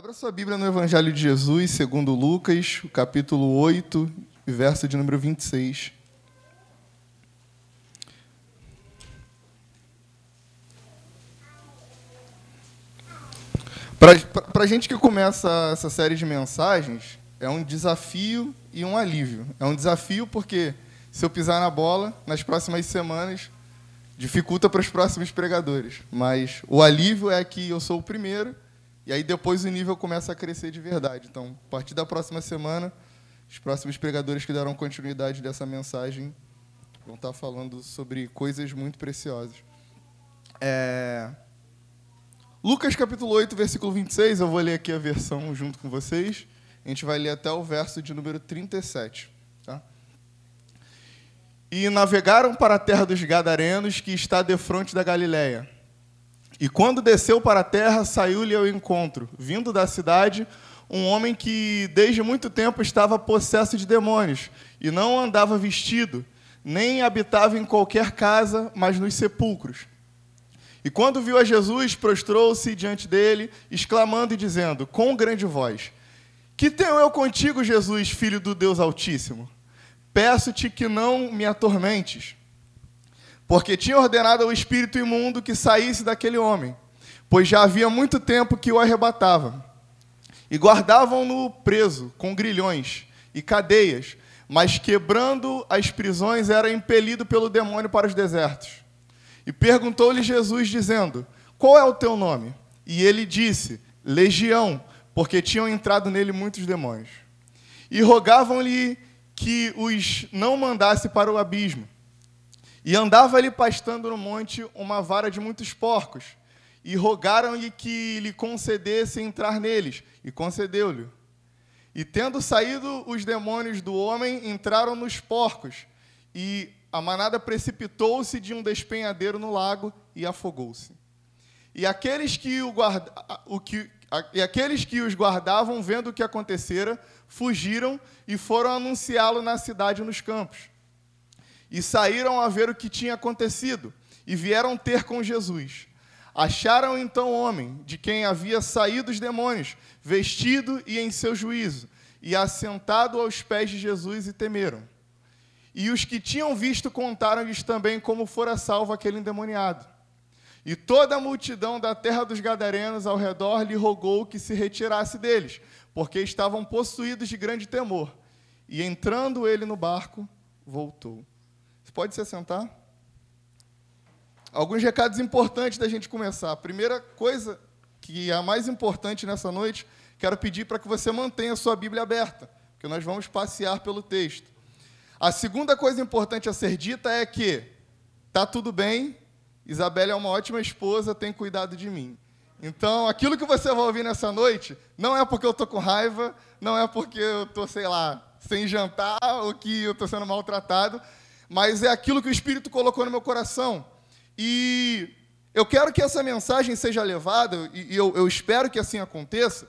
Abra sua Bíblia no Evangelho de Jesus, segundo Lucas, capítulo 8, verso de número 26. Para a gente que começa essa série de mensagens, é um desafio e um alívio. É um desafio porque se eu pisar na bola, nas próximas semanas, dificulta para os próximos pregadores. Mas o alívio é que eu sou o primeiro, e aí depois o nível começa a crescer de verdade. Então, a partir da próxima semana, os próximos pregadores que darão continuidade dessa mensagem vão estar falando sobre coisas muito preciosas. É... Lucas capítulo 8, versículo 26, eu vou ler aqui a versão junto com vocês. A gente vai ler até o verso de número 37. Tá? E navegaram para a terra dos Gadarenos, que está defronte da Galiléia. E quando desceu para a terra, saiu-lhe ao encontro, vindo da cidade, um homem que desde muito tempo estava possesso de demônios, e não andava vestido, nem habitava em qualquer casa, mas nos sepulcros. E quando viu a Jesus, prostrou-se diante dele, exclamando e dizendo, com grande voz: Que tenho eu contigo, Jesus, filho do Deus Altíssimo? Peço-te que não me atormentes. Porque tinha ordenado ao espírito imundo que saísse daquele homem, pois já havia muito tempo que o arrebatava. E guardavam-no preso, com grilhões e cadeias, mas quebrando as prisões era impelido pelo demônio para os desertos. E perguntou-lhe Jesus, dizendo: Qual é o teu nome? E ele disse: Legião, porque tinham entrado nele muitos demônios. E rogavam-lhe que os não mandasse para o abismo. E andava ali pastando no monte uma vara de muitos porcos. E rogaram-lhe que lhe concedesse entrar neles. E concedeu-lhe. E tendo saído os demônios do homem, entraram nos porcos. E a manada precipitou-se de um despenhadeiro no lago e afogou-se. E aqueles que, o guarda, o que, e aqueles que os guardavam, vendo o que acontecera, fugiram e foram anunciá-lo na cidade e nos campos. E saíram a ver o que tinha acontecido, e vieram ter com Jesus. Acharam então o homem, de quem havia saído os demônios, vestido e em seu juízo, e assentado aos pés de Jesus, e temeram. E os que tinham visto contaram-lhes também como fora salvo aquele endemoniado. E toda a multidão da terra dos Gadarenos ao redor lhe rogou que se retirasse deles, porque estavam possuídos de grande temor. E entrando ele no barco, voltou. Você pode se assentar? Alguns recados importantes da gente começar. A primeira coisa, que é a mais importante nessa noite, quero pedir para que você mantenha a sua Bíblia aberta, porque nós vamos passear pelo texto. A segunda coisa importante a ser dita é que tá tudo bem, Isabela é uma ótima esposa, tem cuidado de mim. Então, aquilo que você vai ouvir nessa noite não é porque eu estou com raiva, não é porque eu estou, sei lá, sem jantar ou que eu estou sendo maltratado, mas é aquilo que o Espírito colocou no meu coração. E eu quero que essa mensagem seja levada, e eu, eu espero que assim aconteça,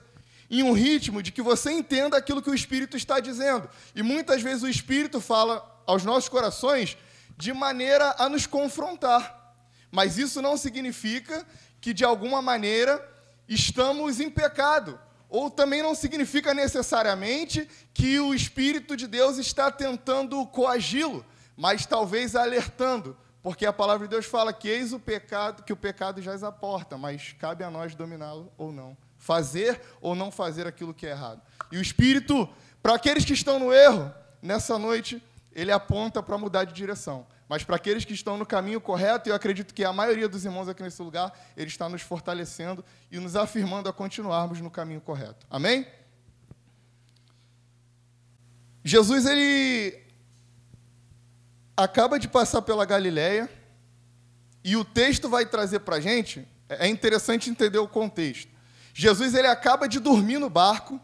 em um ritmo de que você entenda aquilo que o Espírito está dizendo. E muitas vezes o Espírito fala aos nossos corações de maneira a nos confrontar. Mas isso não significa que, de alguma maneira, estamos em pecado. Ou também não significa necessariamente que o Espírito de Deus está tentando coagi-lo, mas talvez alertando, porque a palavra de Deus fala que eis o pecado, que o pecado já a porta, mas cabe a nós dominá-lo ou não fazer ou não fazer aquilo que é errado. E o Espírito, para aqueles que estão no erro, nessa noite, ele aponta para mudar de direção. Mas para aqueles que estão no caminho correto, eu acredito que a maioria dos irmãos aqui nesse lugar, ele está nos fortalecendo e nos afirmando a continuarmos no caminho correto. Amém? Jesus, ele acaba de passar pela Galileia, e o texto vai trazer para a gente, é interessante entender o contexto. Jesus ele acaba de dormir no barco,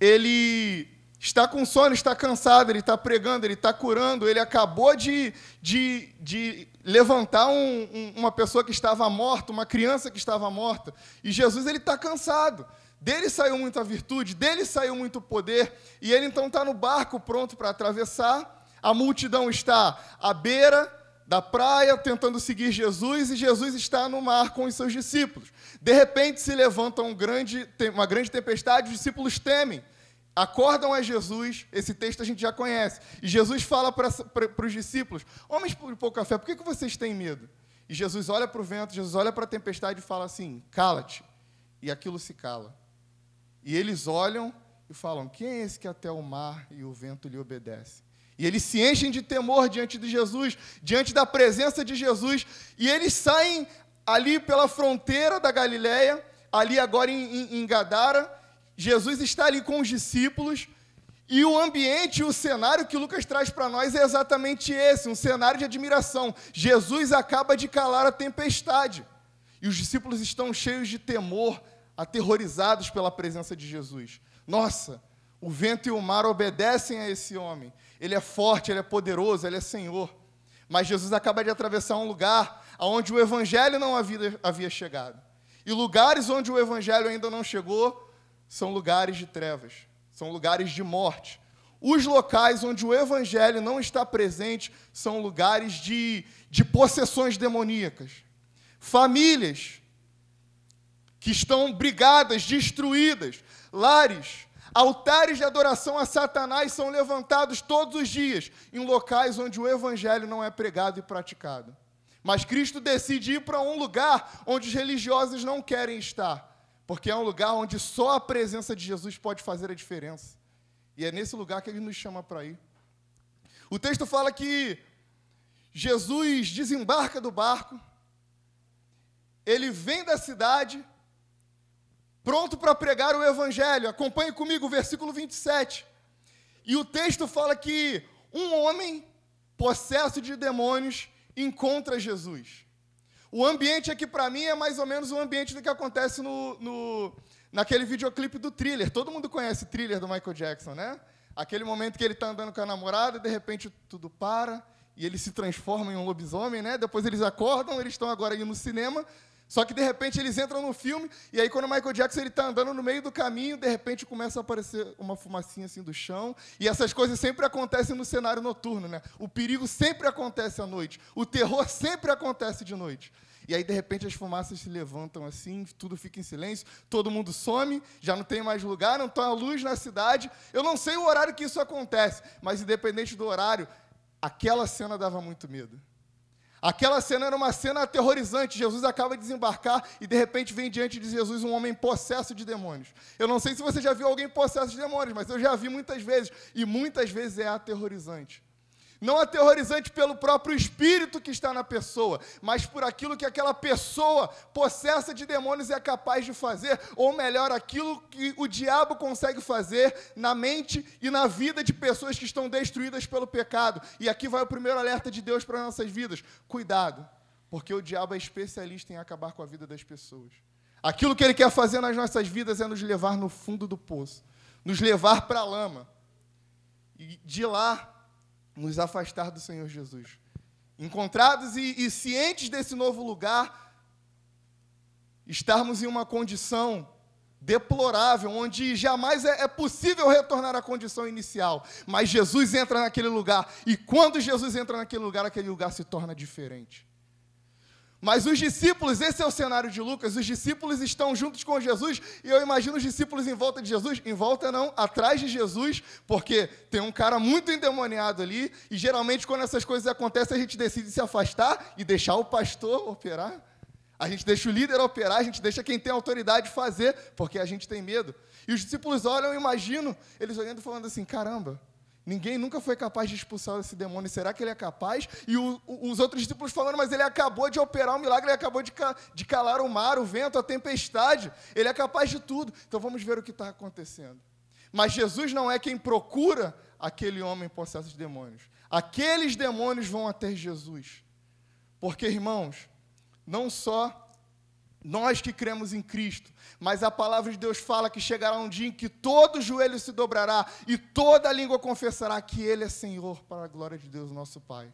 ele está com sono, está cansado, ele está pregando, ele está curando, ele acabou de, de, de levantar um, um, uma pessoa que estava morta, uma criança que estava morta, e Jesus ele está cansado. Dele saiu muita virtude, dele saiu muito poder, e ele então está no barco pronto para atravessar. A multidão está à beira da praia tentando seguir Jesus e Jesus está no mar com os seus discípulos. De repente se levanta um grande, uma grande tempestade, os discípulos temem, acordam a Jesus. Esse texto a gente já conhece. E Jesus fala para, para os discípulos: Homens de pouca fé, por que, que vocês têm medo? E Jesus olha para o vento, Jesus olha para a tempestade e fala assim: Cala-te. E aquilo se cala. E eles olham e falam: Quem é esse que até o mar e o vento lhe obedece? E eles se enchem de temor diante de Jesus, diante da presença de Jesus, e eles saem ali pela fronteira da Galiléia, ali agora em, em, em Gadara. Jesus está ali com os discípulos, e o ambiente, o cenário que Lucas traz para nós é exatamente esse, um cenário de admiração. Jesus acaba de calar a tempestade. E os discípulos estão cheios de temor, aterrorizados pela presença de Jesus. Nossa, o vento e o mar obedecem a esse homem. Ele é forte, ele é poderoso, ele é Senhor. Mas Jesus acaba de atravessar um lugar onde o Evangelho não havia, chegado. E lugares onde o Evangelho ainda não chegou são lugares de trevas, são lugares de morte. Os locais onde o Evangelho não está presente são lugares de, de possessões demoníacas. Famílias que estão brigadas, destruídas, lares Altares de adoração a Satanás são levantados todos os dias em locais onde o evangelho não é pregado e praticado. Mas Cristo decide ir para um lugar onde os religiosos não querem estar, porque é um lugar onde só a presença de Jesus pode fazer a diferença. E é nesse lugar que ele nos chama para ir. O texto fala que Jesus desembarca do barco, ele vem da cidade, pronto para pregar o evangelho. Acompanhe comigo o versículo 27. E o texto fala que um homem possesso de demônios encontra Jesus. O ambiente aqui para mim é mais ou menos o ambiente do que acontece no, no, naquele videoclipe do thriller. Todo mundo conhece o thriller do Michael Jackson, né? Aquele momento que ele está andando com a namorada e de repente tudo para e ele se transforma em um lobisomem, né? Depois eles acordam, eles estão agora indo no cinema, só que de repente eles entram no filme e aí quando o Michael Jackson ele está andando no meio do caminho, de repente começa a aparecer uma fumacinha assim do chão e essas coisas sempre acontecem no cenário noturno, né? O perigo sempre acontece à noite, o terror sempre acontece de noite. E aí de repente as fumaças se levantam assim, tudo fica em silêncio, todo mundo some, já não tem mais lugar, não tem a luz na cidade. Eu não sei o horário que isso acontece, mas independente do horário, aquela cena dava muito medo. Aquela cena era uma cena aterrorizante. Jesus acaba de desembarcar e de repente vem diante de Jesus um homem possesso de demônios. Eu não sei se você já viu alguém possesso de demônios, mas eu já vi muitas vezes e muitas vezes é aterrorizante. Não aterrorizante pelo próprio espírito que está na pessoa, mas por aquilo que aquela pessoa possessa de demônios é capaz de fazer, ou melhor, aquilo que o diabo consegue fazer na mente e na vida de pessoas que estão destruídas pelo pecado. E aqui vai o primeiro alerta de Deus para nossas vidas: cuidado, porque o diabo é especialista em acabar com a vida das pessoas. Aquilo que ele quer fazer nas nossas vidas é nos levar no fundo do poço, nos levar para a lama. E de lá nos afastar do Senhor Jesus. Encontrados e, e cientes desse novo lugar, estarmos em uma condição deplorável, onde jamais é, é, possível retornar à condição inicial. Mas Jesus entra naquele lugar, e quando Jesus entra naquele lugar, aquele lugar se torna diferente. Mas os discípulos, esse é o cenário de Lucas, os discípulos estão juntos com Jesus, e eu imagino os discípulos em volta de Jesus, em volta não, atrás de Jesus, porque tem um cara muito endemoniado ali, e geralmente quando essas coisas acontecem, a gente decide se afastar e deixar o pastor operar. A gente deixa o líder operar, a gente deixa quem tem autoridade fazer, porque a gente tem medo. E os discípulos olham, eu imagino, eles olhando e falando assim: caramba, Ninguém nunca foi capaz de expulsar esse demônio. Será que ele é capaz? E o, os outros discípulos falando, mas ele acabou de operar um milagre, ele acabou de, de calar o mar, o vento, a tempestade. Ele é capaz de tudo. Então vamos ver o que está acontecendo. Mas Jesus não é quem procura aquele homem possesso de demônios. Aqueles demônios vão até Jesus. Porque, irmãos, não só nós que cremos em Cristo, mas a palavra de Deus fala que chegará um dia em que todo joelho se dobrará e toda língua confessará que Ele é Senhor, para a glória de Deus, nosso Pai.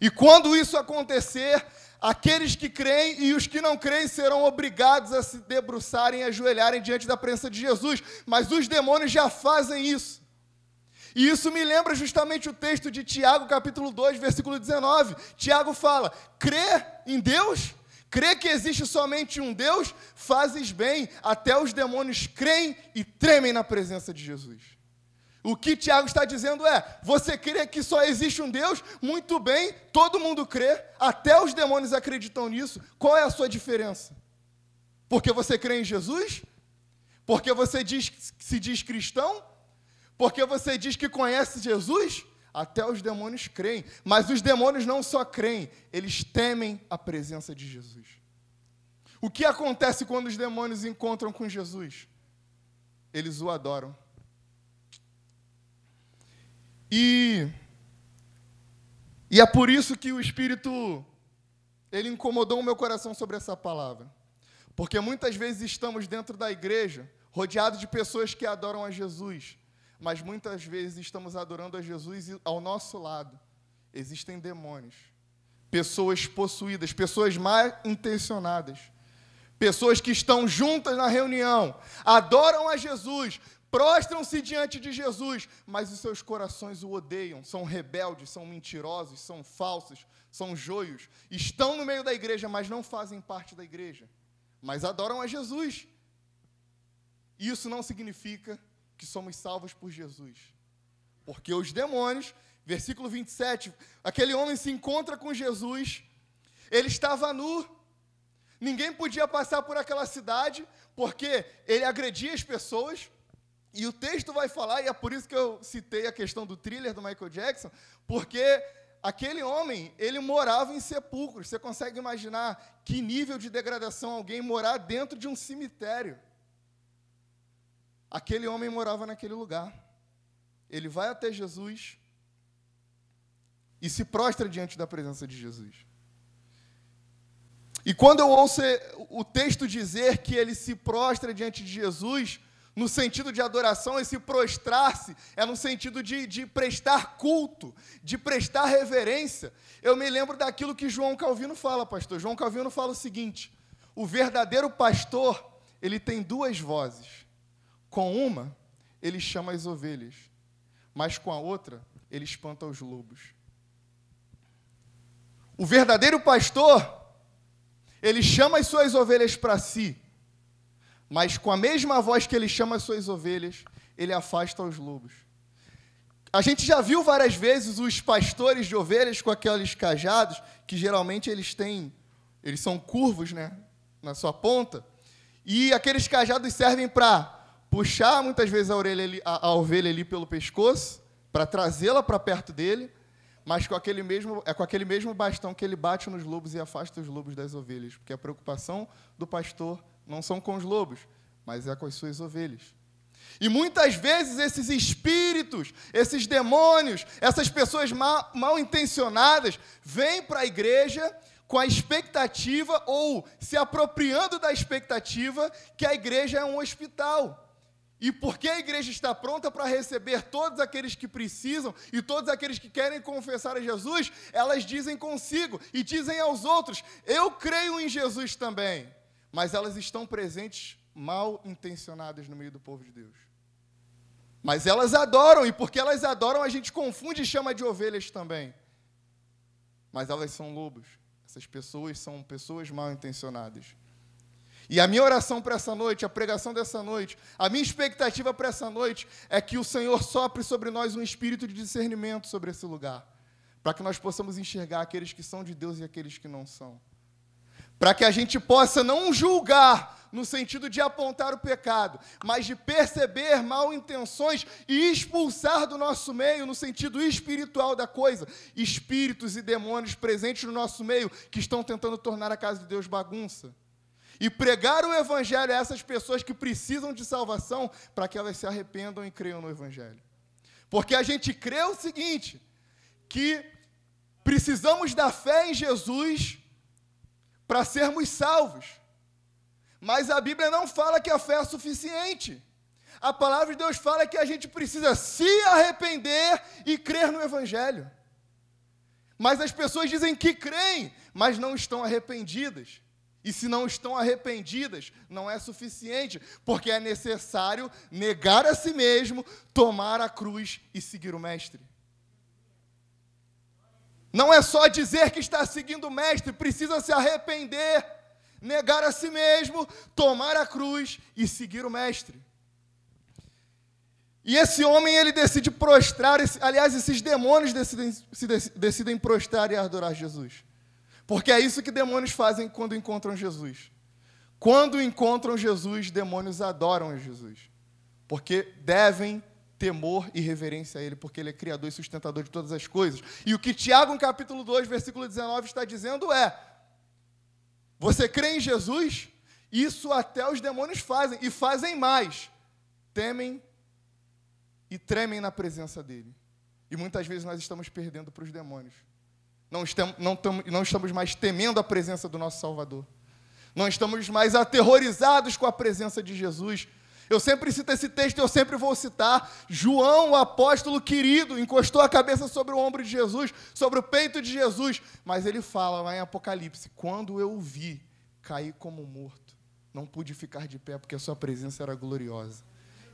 E quando isso acontecer, aqueles que creem e os que não creem serão obrigados a se debruçarem e ajoelharem diante da presença de Jesus, mas os demônios já fazem isso. E isso me lembra justamente o texto de Tiago, capítulo 2, versículo 19. Tiago fala: crê em Deus, crê que existe somente um Deus, fazes bem, até os demônios creem e tremem na presença de Jesus. O que Tiago está dizendo é: você crê que só existe um Deus? Muito bem, todo mundo crê, até os demônios acreditam nisso. Qual é a sua diferença? Porque você crê em Jesus? Porque você diz, se diz cristão? Porque você diz que conhece Jesus? Até os demônios creem. Mas os demônios não só creem, eles temem a presença de Jesus. O que acontece quando os demônios encontram com Jesus? Eles o adoram. E, e é por isso que o Espírito ele incomodou o meu coração sobre essa palavra. Porque muitas vezes estamos dentro da igreja, rodeados de pessoas que adoram a Jesus, mas muitas vezes estamos adorando a Jesus e ao nosso lado existem demônios, pessoas possuídas, pessoas mal intencionadas, pessoas que estão juntas na reunião, adoram a Jesus, prostram-se diante de Jesus, mas os seus corações o odeiam, são rebeldes, são mentirosos, são falsos, são joios, estão no meio da igreja, mas não fazem parte da igreja, mas adoram a Jesus. Isso não significa que somos salvos por Jesus. Porque os demônios, versículo 27, aquele homem se encontra com Jesus, ele estava nu, ninguém podia passar por aquela cidade, porque ele agredia as pessoas, e o texto vai falar, e é por isso que eu citei a questão do thriller do Michael Jackson, porque aquele homem, ele morava em sepulcros. Você consegue imaginar que nível de degradação alguém morar dentro de um cemitério? Aquele homem morava naquele lugar. Ele vai até Jesus e se prostra diante da presença de Jesus. E quando eu ouço o texto dizer que ele se prostra diante de Jesus, no sentido de adoração, esse prostrar-se é no sentido de, de prestar culto, de prestar reverência. Eu me lembro daquilo que João Calvino fala, pastor. João Calvino fala o seguinte: o verdadeiro pastor, ele tem duas vozes. Com uma, ele chama as ovelhas, mas com a outra, ele espanta os lobos. O verdadeiro pastor, ele chama as suas ovelhas para si, mas com a mesma voz que ele chama as suas ovelhas, ele afasta os lobos. A gente já viu várias vezes os pastores de ovelhas com aqueles cajados, que geralmente eles têm, eles são curvos, né, na sua ponta, e aqueles cajados servem para puxar muitas vezes a, orelha ali, a, a ovelha ali pelo pescoço, para trazê-la para perto dele, mas com aquele mesmo, é com aquele mesmo bastão que ele bate nos lobos e afasta os lobos das ovelhas, porque a preocupação do pastor não são com os lobos, mas é com as suas ovelhas. E muitas vezes esses espíritos, esses demônios, essas pessoas mal, mal intencionadas, vêm para a igreja com a expectativa ou se apropriando da expectativa que a igreja é um hospital. E porque a igreja está pronta para receber todos aqueles que precisam e todos aqueles que querem confessar a Jesus, elas dizem consigo e dizem aos outros: Eu creio em Jesus também. Mas elas estão presentes mal intencionadas no meio do povo de Deus. Mas elas adoram, e porque elas adoram, a gente confunde e chama de ovelhas também. Mas elas são lobos. Essas pessoas são pessoas mal intencionadas. E a minha oração para essa noite, a pregação dessa noite, a minha expectativa para essa noite é que o Senhor sopre sobre nós um espírito de discernimento sobre esse lugar, para que nós possamos enxergar aqueles que são de Deus e aqueles que não são. Para que a gente possa não julgar no sentido de apontar o pecado, mas de perceber mal intenções e expulsar do nosso meio, no sentido espiritual da coisa, espíritos e demônios presentes no nosso meio que estão tentando tornar a casa de Deus bagunça e pregar o Evangelho a essas pessoas que precisam de salvação para que elas se arrependam e creiam no Evangelho. Porque a gente crê o seguinte: que precisamos da fé em Jesus para sermos salvos. Mas a Bíblia não fala que a fé é suficiente. A palavra de Deus fala que a gente precisa se arrepender e crer no Evangelho. Mas as pessoas dizem que creem, mas não estão arrependidas. E se não estão arrependidas, não é suficiente, porque é necessário negar a si mesmo, tomar a cruz e seguir o Mestre. Não é só dizer que está seguindo o Mestre, precisa se arrepender, negar a si mesmo, tomar a cruz e seguir o Mestre. E esse homem, ele decide prostrar, aliás, esses demônios decidem, decidem prostrar e adorar Jesus. Porque é isso que demônios fazem quando encontram Jesus. Quando encontram Jesus, demônios adoram Jesus. Porque devem temor e reverência a Ele, porque Ele é criador e sustentador de todas as coisas. E o que Tiago, capítulo 2, versículo 19, está dizendo é: Você crê em Jesus? Isso até os demônios fazem, e fazem mais. Temem e tremem na presença dEle. E muitas vezes nós estamos perdendo para os demônios não estamos, não, não estamos mais temendo a presença do nosso Salvador. Não estamos mais aterrorizados com a presença de Jesus. Eu sempre cito esse texto, eu sempre vou citar. João, o apóstolo querido, encostou a cabeça sobre o ombro de Jesus, sobre o peito de Jesus. Mas ele fala lá em Apocalipse: quando eu o vi, caí como morto. Não pude ficar de pé, porque a sua presença era gloriosa.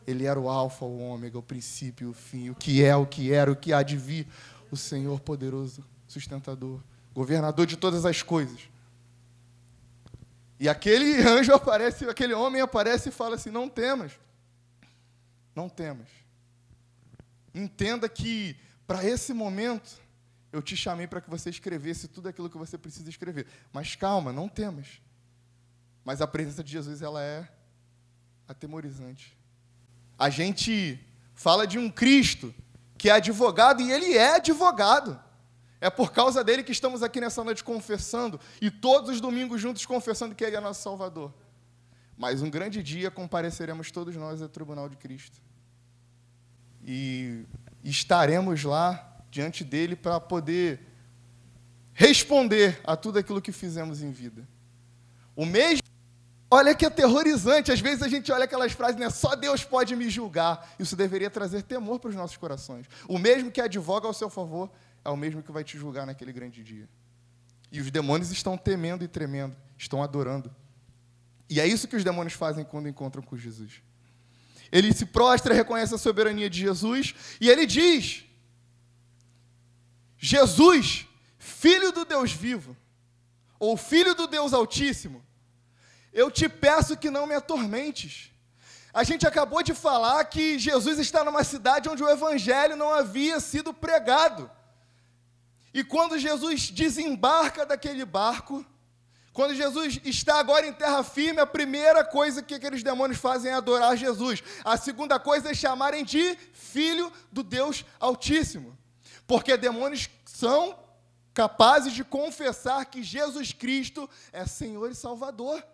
Ele era o Alfa, o Ômega, o princípio e o fim, o que é, o que era, o que há de vir, o Senhor poderoso sustentador, governador de todas as coisas. E aquele anjo aparece, aquele homem aparece e fala assim: Não temas, não temas. Entenda que para esse momento eu te chamei para que você escrevesse tudo aquilo que você precisa escrever. Mas calma, não temas. Mas a presença de Jesus ela é atemorizante. A gente fala de um Cristo que é advogado e ele é advogado. É por causa dele que estamos aqui nessa noite confessando e todos os domingos juntos confessando que ele é nosso Salvador. Mas um grande dia compareceremos todos nós ao tribunal de Cristo. E estaremos lá diante dele para poder responder a tudo aquilo que fizemos em vida. O mesmo Olha que aterrorizante. Às vezes a gente olha aquelas frases, né? Só Deus pode me julgar. Isso deveria trazer temor para os nossos corações. O mesmo que advoga ao seu favor é o mesmo que vai te julgar naquele grande dia. E os demônios estão temendo e tremendo, estão adorando. E é isso que os demônios fazem quando encontram com Jesus. Ele se prostra, reconhece a soberania de Jesus e ele diz: Jesus, filho do Deus vivo, ou filho do Deus Altíssimo, eu te peço que não me atormentes. A gente acabou de falar que Jesus está numa cidade onde o evangelho não havia sido pregado. E quando Jesus desembarca daquele barco, quando Jesus está agora em terra firme, a primeira coisa que aqueles demônios fazem é adorar Jesus. A segunda coisa é chamarem de filho do Deus Altíssimo. Porque demônios são capazes de confessar que Jesus Cristo é Senhor e Salvador.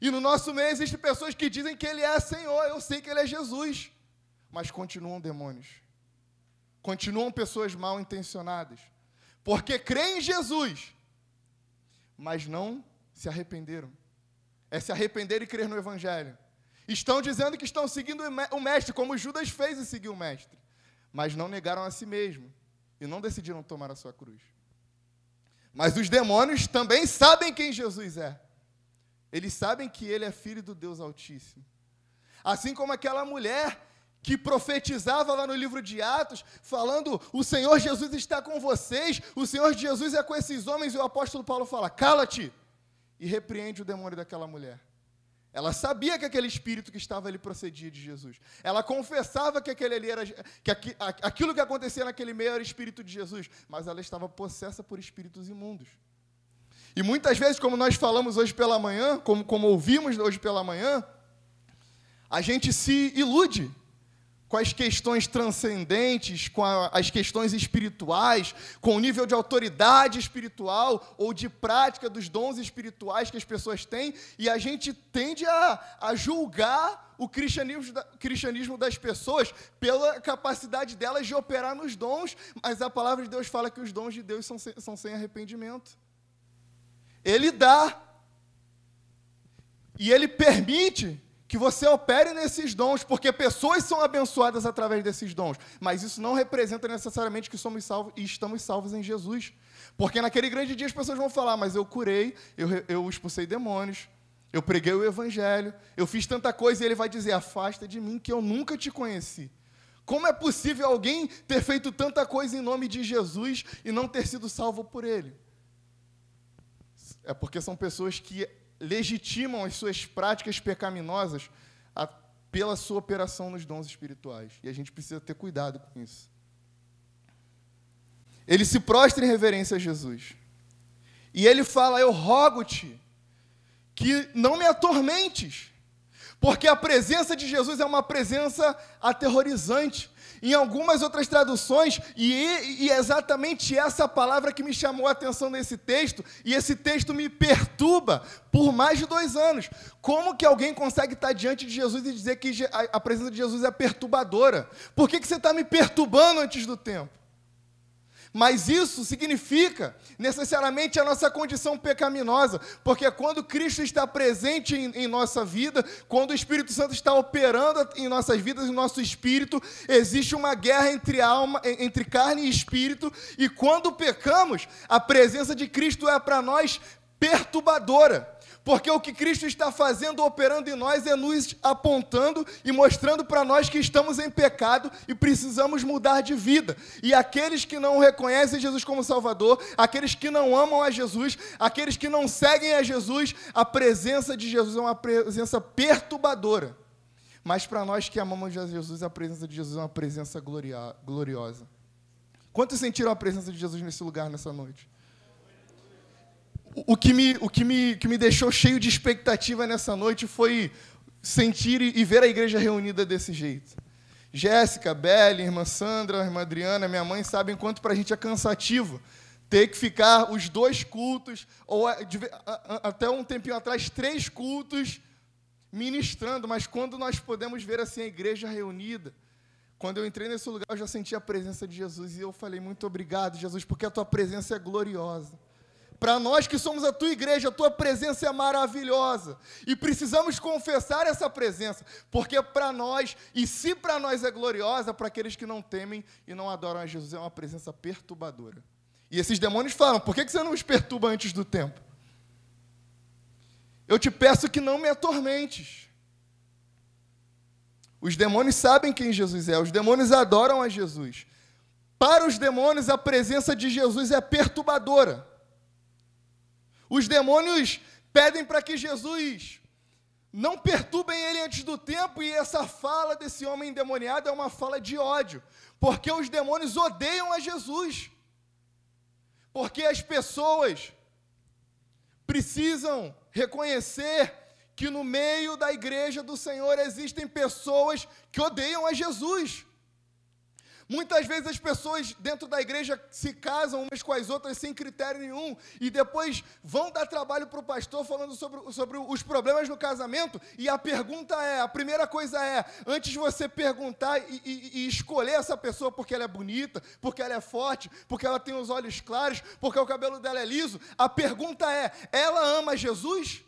E no nosso meio existem pessoas que dizem que Ele é Senhor, eu sei que Ele é Jesus, mas continuam demônios continuam pessoas mal intencionadas, porque creem em Jesus, mas não se arrependeram. É se arrepender e crer no Evangelho. Estão dizendo que estão seguindo o Mestre, como Judas fez em seguir o Mestre, mas não negaram a si mesmo e não decidiram tomar a sua cruz. Mas os demônios também sabem quem Jesus é. Eles sabem que ele é filho do Deus Altíssimo. Assim como aquela mulher que profetizava lá no livro de Atos, falando: O Senhor Jesus está com vocês, o Senhor Jesus é com esses homens, e o apóstolo Paulo fala: Cala-te! E repreende o demônio daquela mulher. Ela sabia que aquele espírito que estava ali procedia de Jesus. Ela confessava que, aquele ali era, que aquilo que acontecia naquele meio era espírito de Jesus, mas ela estava possessa por espíritos imundos. E muitas vezes, como nós falamos hoje pela manhã, como, como ouvimos hoje pela manhã, a gente se ilude com as questões transcendentes, com a, as questões espirituais, com o nível de autoridade espiritual ou de prática dos dons espirituais que as pessoas têm, e a gente tende a, a julgar o cristianismo, cristianismo das pessoas pela capacidade delas de operar nos dons, mas a palavra de Deus fala que os dons de Deus são são sem arrependimento. Ele dá, e ele permite que você opere nesses dons, porque pessoas são abençoadas através desses dons, mas isso não representa necessariamente que somos salvos e estamos salvos em Jesus. Porque naquele grande dia as pessoas vão falar, mas eu curei, eu, eu expulsei demônios, eu preguei o evangelho, eu fiz tanta coisa, e ele vai dizer: afasta de mim que eu nunca te conheci. Como é possível alguém ter feito tanta coisa em nome de Jesus e não ter sido salvo por ele? É porque são pessoas que legitimam as suas práticas pecaminosas a, pela sua operação nos dons espirituais. E a gente precisa ter cuidado com isso. Ele se prostra em reverência a Jesus. E ele fala: Eu rogo-te que não me atormentes. Porque a presença de Jesus é uma presença aterrorizante. Em algumas outras traduções, e, e é exatamente essa palavra que me chamou a atenção nesse texto, e esse texto me perturba por mais de dois anos. Como que alguém consegue estar diante de Jesus e dizer que a presença de Jesus é perturbadora? Por que, que você está me perturbando antes do tempo? Mas isso significa necessariamente a nossa condição pecaminosa, porque quando Cristo está presente em, em, nossa vida, quando o Espírito Santo está operando em nossas vidas, em nosso espírito, existe uma guerra entre alma, entre carne e espírito, e quando pecamos, a presença de Cristo é para nós perturbadora. Porque o que Cristo está fazendo, operando em nós, é nos apontando e mostrando para nós que estamos em pecado e precisamos mudar de vida. E aqueles que não reconhecem Jesus como Salvador, aqueles que não amam a Jesus, aqueles que não seguem a Jesus, a presença de Jesus é uma presença perturbadora. Mas para nós que amamos Jesus, a presença de Jesus é uma presença gloriosa. Quantos sentiram a presença de Jesus nesse lugar nessa noite? O que me, o que me, que me deixou cheio de expectativa nessa noite foi sentir e ver a igreja reunida desse jeito. Jéssica, Belle, irmã Sandra, irmã Adriana, minha mãe sabem quanto para a gente é cansativo ter que ficar os dois cultos, ou até um tempinho atrás, três cultos ministrando, mas quando nós podemos ver assim a igreja reunida, quando eu entrei nesse lugar, eu já senti a presença de Jesus e eu falei: Muito obrigado, Jesus, porque a tua presença é gloriosa. Para nós que somos a tua igreja, a tua presença é maravilhosa. E precisamos confessar essa presença, porque para nós, e se para nós é gloriosa, para aqueles que não temem e não adoram a Jesus, é uma presença perturbadora. E esses demônios falam: por que você não os perturba antes do tempo? Eu te peço que não me atormentes. Os demônios sabem quem Jesus é, os demônios adoram a Jesus. Para os demônios, a presença de Jesus é perturbadora. Os demônios pedem para que Jesus não perturbem ele antes do tempo, e essa fala desse homem endemoniado é uma fala de ódio, porque os demônios odeiam a Jesus. Porque as pessoas precisam reconhecer que no meio da igreja do Senhor existem pessoas que odeiam a Jesus. Muitas vezes as pessoas dentro da igreja se casam umas com as outras sem critério nenhum e depois vão dar trabalho para o pastor falando sobre, sobre os problemas no casamento. E a pergunta é: a primeira coisa é, antes de você perguntar e, e, e escolher essa pessoa porque ela é bonita, porque ela é forte, porque ela tem os olhos claros, porque o cabelo dela é liso, a pergunta é: ela ama Jesus?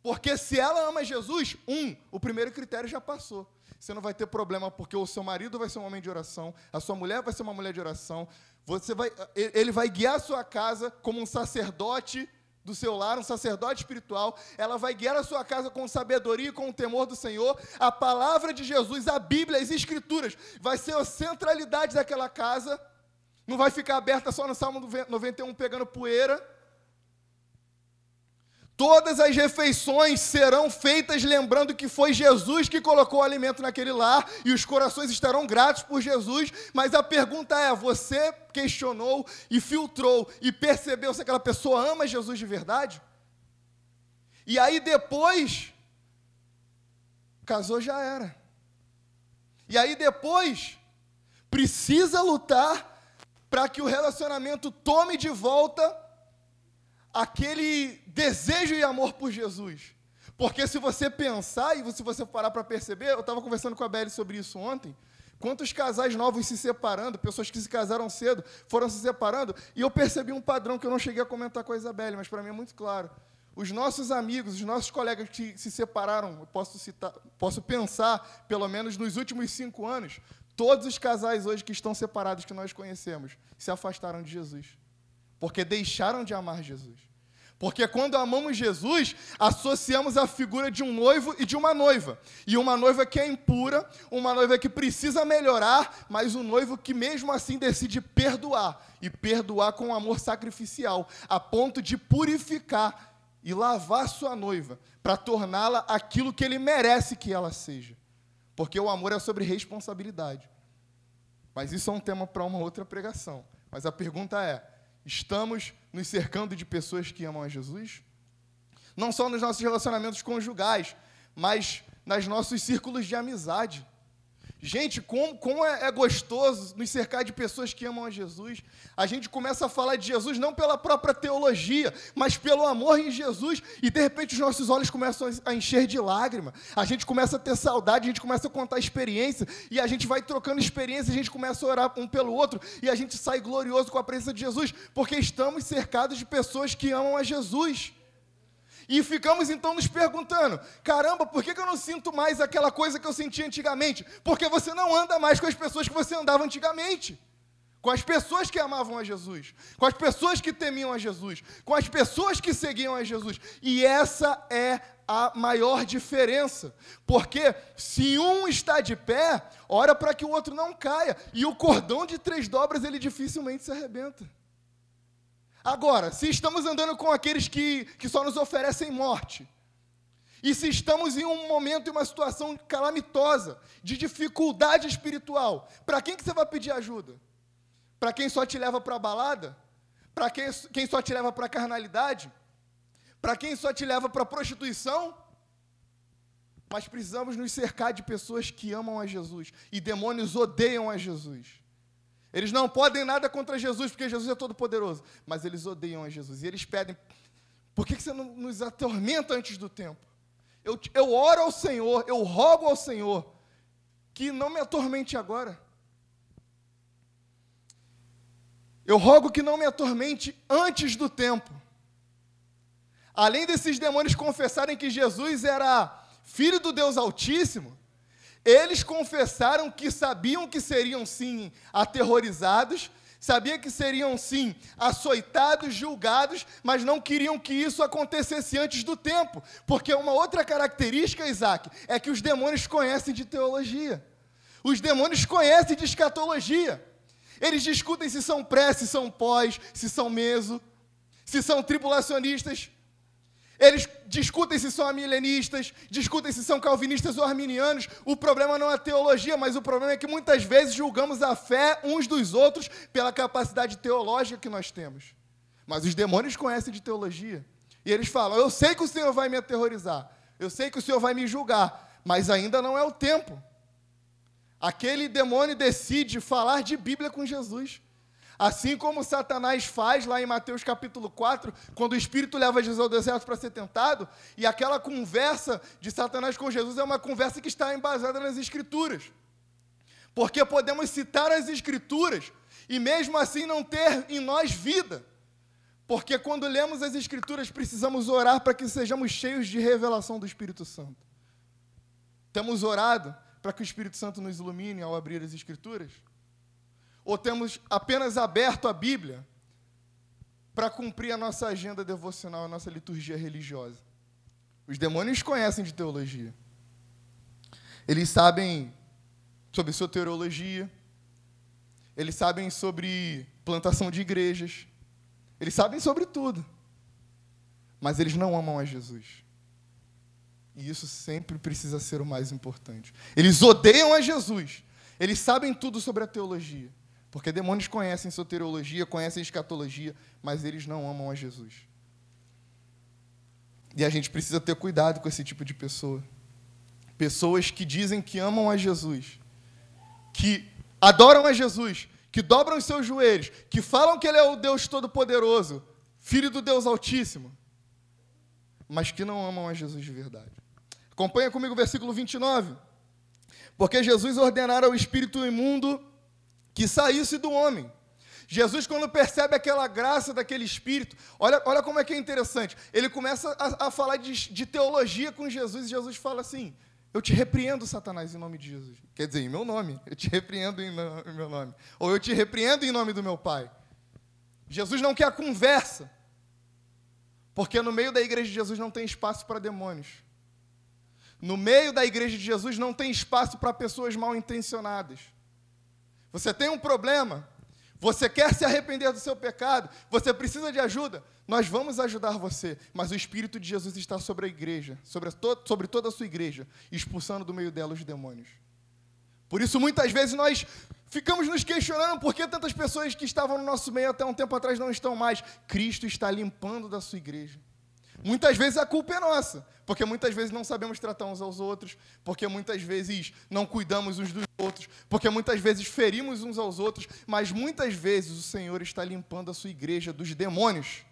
Porque se ela ama Jesus, um, o primeiro critério já passou você não vai ter problema, porque o seu marido vai ser um homem de oração, a sua mulher vai ser uma mulher de oração, você vai, ele vai guiar a sua casa como um sacerdote do seu lar, um sacerdote espiritual, ela vai guiar a sua casa com sabedoria e com o temor do Senhor. A palavra de Jesus, a Bíblia, as Escrituras, vai ser a centralidade daquela casa. Não vai ficar aberta só no Salmo 91 pegando poeira Todas as refeições serão feitas lembrando que foi Jesus que colocou o alimento naquele lar e os corações estarão gratos por Jesus. Mas a pergunta é: você questionou e filtrou e percebeu se aquela pessoa ama Jesus de verdade? E aí depois, casou já era. E aí depois, precisa lutar para que o relacionamento tome de volta aquele desejo e amor por Jesus. Porque se você pensar e se você parar para perceber, eu estava conversando com a Belle sobre isso ontem. Quantos casais novos se separando, pessoas que se casaram cedo, foram se separando, e eu percebi um padrão que eu não cheguei a comentar com a Isabelle, mas para mim é muito claro. os nossos amigos, os nossos colegas que se separaram, posso, citar, posso pensar, pelo menos nos últimos cinco anos, todos os casais hoje que estão separados, que nós conhecemos, se afastaram de Jesus. Porque deixaram de amar Jesus. Porque quando amamos Jesus, associamos a figura de um noivo e de uma noiva. E uma noiva que é impura, uma noiva que precisa melhorar, mas um noivo que mesmo assim decide perdoar. E perdoar com amor sacrificial, a ponto de purificar e lavar sua noiva, para torná-la aquilo que ele merece que ela seja. Porque o amor é sobre responsabilidade. Mas isso é um tema para uma outra pregação. Mas a pergunta é: Estamos nos cercando de pessoas que amam a Jesus? Não só nos nossos relacionamentos conjugais, mas nos nossos círculos de amizade. Gente, como, como é, é, gostoso nos cercar de pessoas que amam a Jesus. A gente começa a falar de Jesus não pela própria teologia, mas pelo amor em Jesus, e de repente os nossos olhos começam a encher de lágrima. A gente começa a ter saudade, a gente começa a contar experiência, e a gente vai trocando experiência, a gente começa a orar um pelo outro, e a gente sai glorioso com a presença de Jesus, porque estamos cercados de pessoas que amam a Jesus. E ficamos então nos perguntando: caramba, por que eu não sinto mais aquela coisa que eu sentia antigamente? Porque você não anda mais com as pessoas que você andava antigamente. Com as pessoas que amavam a Jesus, com as pessoas que temiam a Jesus, com as pessoas que seguiam a Jesus. E essa é a maior diferença. Porque se um está de pé, ora para que o outro não caia. E o cordão de três dobras, ele dificilmente se arrebenta. Agora, se estamos andando com aqueles que, que só nos oferecem morte, e se estamos em um momento, em uma situação calamitosa, de dificuldade espiritual, para quem que você vai pedir ajuda? Para quem só te leva para a balada? Para quem, quem só te leva para a carnalidade? Para quem só te leva para a prostituição? Mas precisamos nos cercar de pessoas que amam a Jesus, e demônios odeiam a Jesus. Eles não podem nada contra Jesus, porque Jesus é todo poderoso. Mas eles odeiam a Jesus. E eles pedem: por que você não nos atormenta antes do tempo? Eu, eu oro ao Senhor, eu rogo ao Senhor, que não me atormente agora. Eu rogo que não me atormente antes do tempo. Além desses demônios confessarem que Jesus era filho do Deus Altíssimo, eles confessaram que sabiam que seriam sim aterrorizados, sabiam que seriam sim açoitados, julgados, mas não queriam que isso acontecesse antes do tempo, porque uma outra característica, Isaac, é que os demônios conhecem de teologia. Os demônios conhecem de escatologia. Eles discutem se são pré, se são pós, se são meso, se são tribulacionistas. Eles discutem se são milenistas, discutem se são calvinistas ou arminianos. O problema não é a teologia, mas o problema é que muitas vezes julgamos a fé uns dos outros pela capacidade teológica que nós temos. Mas os demônios conhecem de teologia. E eles falam: Eu sei que o Senhor vai me aterrorizar, eu sei que o Senhor vai me julgar, mas ainda não é o tempo. Aquele demônio decide falar de Bíblia com Jesus. Assim como Satanás faz lá em Mateus capítulo 4, quando o Espírito leva Jesus ao deserto para ser tentado, e aquela conversa de Satanás com Jesus é uma conversa que está embasada nas Escrituras. Porque podemos citar as Escrituras e mesmo assim não ter em nós vida. Porque quando lemos as Escrituras, precisamos orar para que sejamos cheios de revelação do Espírito Santo. Temos orado para que o Espírito Santo nos ilumine ao abrir as Escrituras? Ou temos apenas aberto a Bíblia para cumprir a nossa agenda devocional, a nossa liturgia religiosa? Os demônios conhecem de teologia. Eles sabem sobre soteriologia. Eles sabem sobre plantação de igrejas. Eles sabem sobre tudo. Mas eles não amam a Jesus. E isso sempre precisa ser o mais importante. Eles odeiam a Jesus. Eles sabem tudo sobre a teologia. Porque demônios conhecem soteriologia, conhecem escatologia, mas eles não amam a Jesus. E a gente precisa ter cuidado com esse tipo de pessoa. Pessoas que dizem que amam a Jesus, que adoram a Jesus, que dobram os seus joelhos, que falam que Ele é o Deus Todo-Poderoso, Filho do Deus Altíssimo, mas que não amam a Jesus de verdade. Acompanha comigo o versículo 29. Porque Jesus ordenara ao espírito imundo que saísse do homem. Jesus, quando percebe aquela graça daquele Espírito, olha, olha como é que é interessante. Ele começa a, a falar de, de, teologia com Jesus e Jesus fala assim: Eu te repreendo, Satanás, em nome de Jesus. Quer dizer, em meu nome. Eu te repreendo em, em meu nome. Ou eu te repreendo em nome do meu Pai. Jesus não quer conversa. Porque no meio da igreja de Jesus não tem espaço para demônios. No meio da igreja de Jesus não tem espaço para pessoas mal intencionadas. Você tem um problema, você quer se arrepender do seu pecado? Você precisa de ajuda? Nós vamos ajudar você. Mas o Espírito de Jesus está sobre a igreja, sobre, to sobre toda a sua igreja, expulsando do meio dela os demônios. Por isso, muitas vezes, nós ficamos nos questionando por que tantas pessoas que estavam no nosso meio até um tempo atrás não estão mais. Cristo está limpando da sua igreja. Muitas vezes a culpa é nossa, porque muitas vezes não sabemos tratar uns aos outros, porque muitas vezes não cuidamos uns dos outros, porque muitas vezes ferimos uns aos outros, mas muitas vezes o Senhor está limpando a sua igreja dos demônios,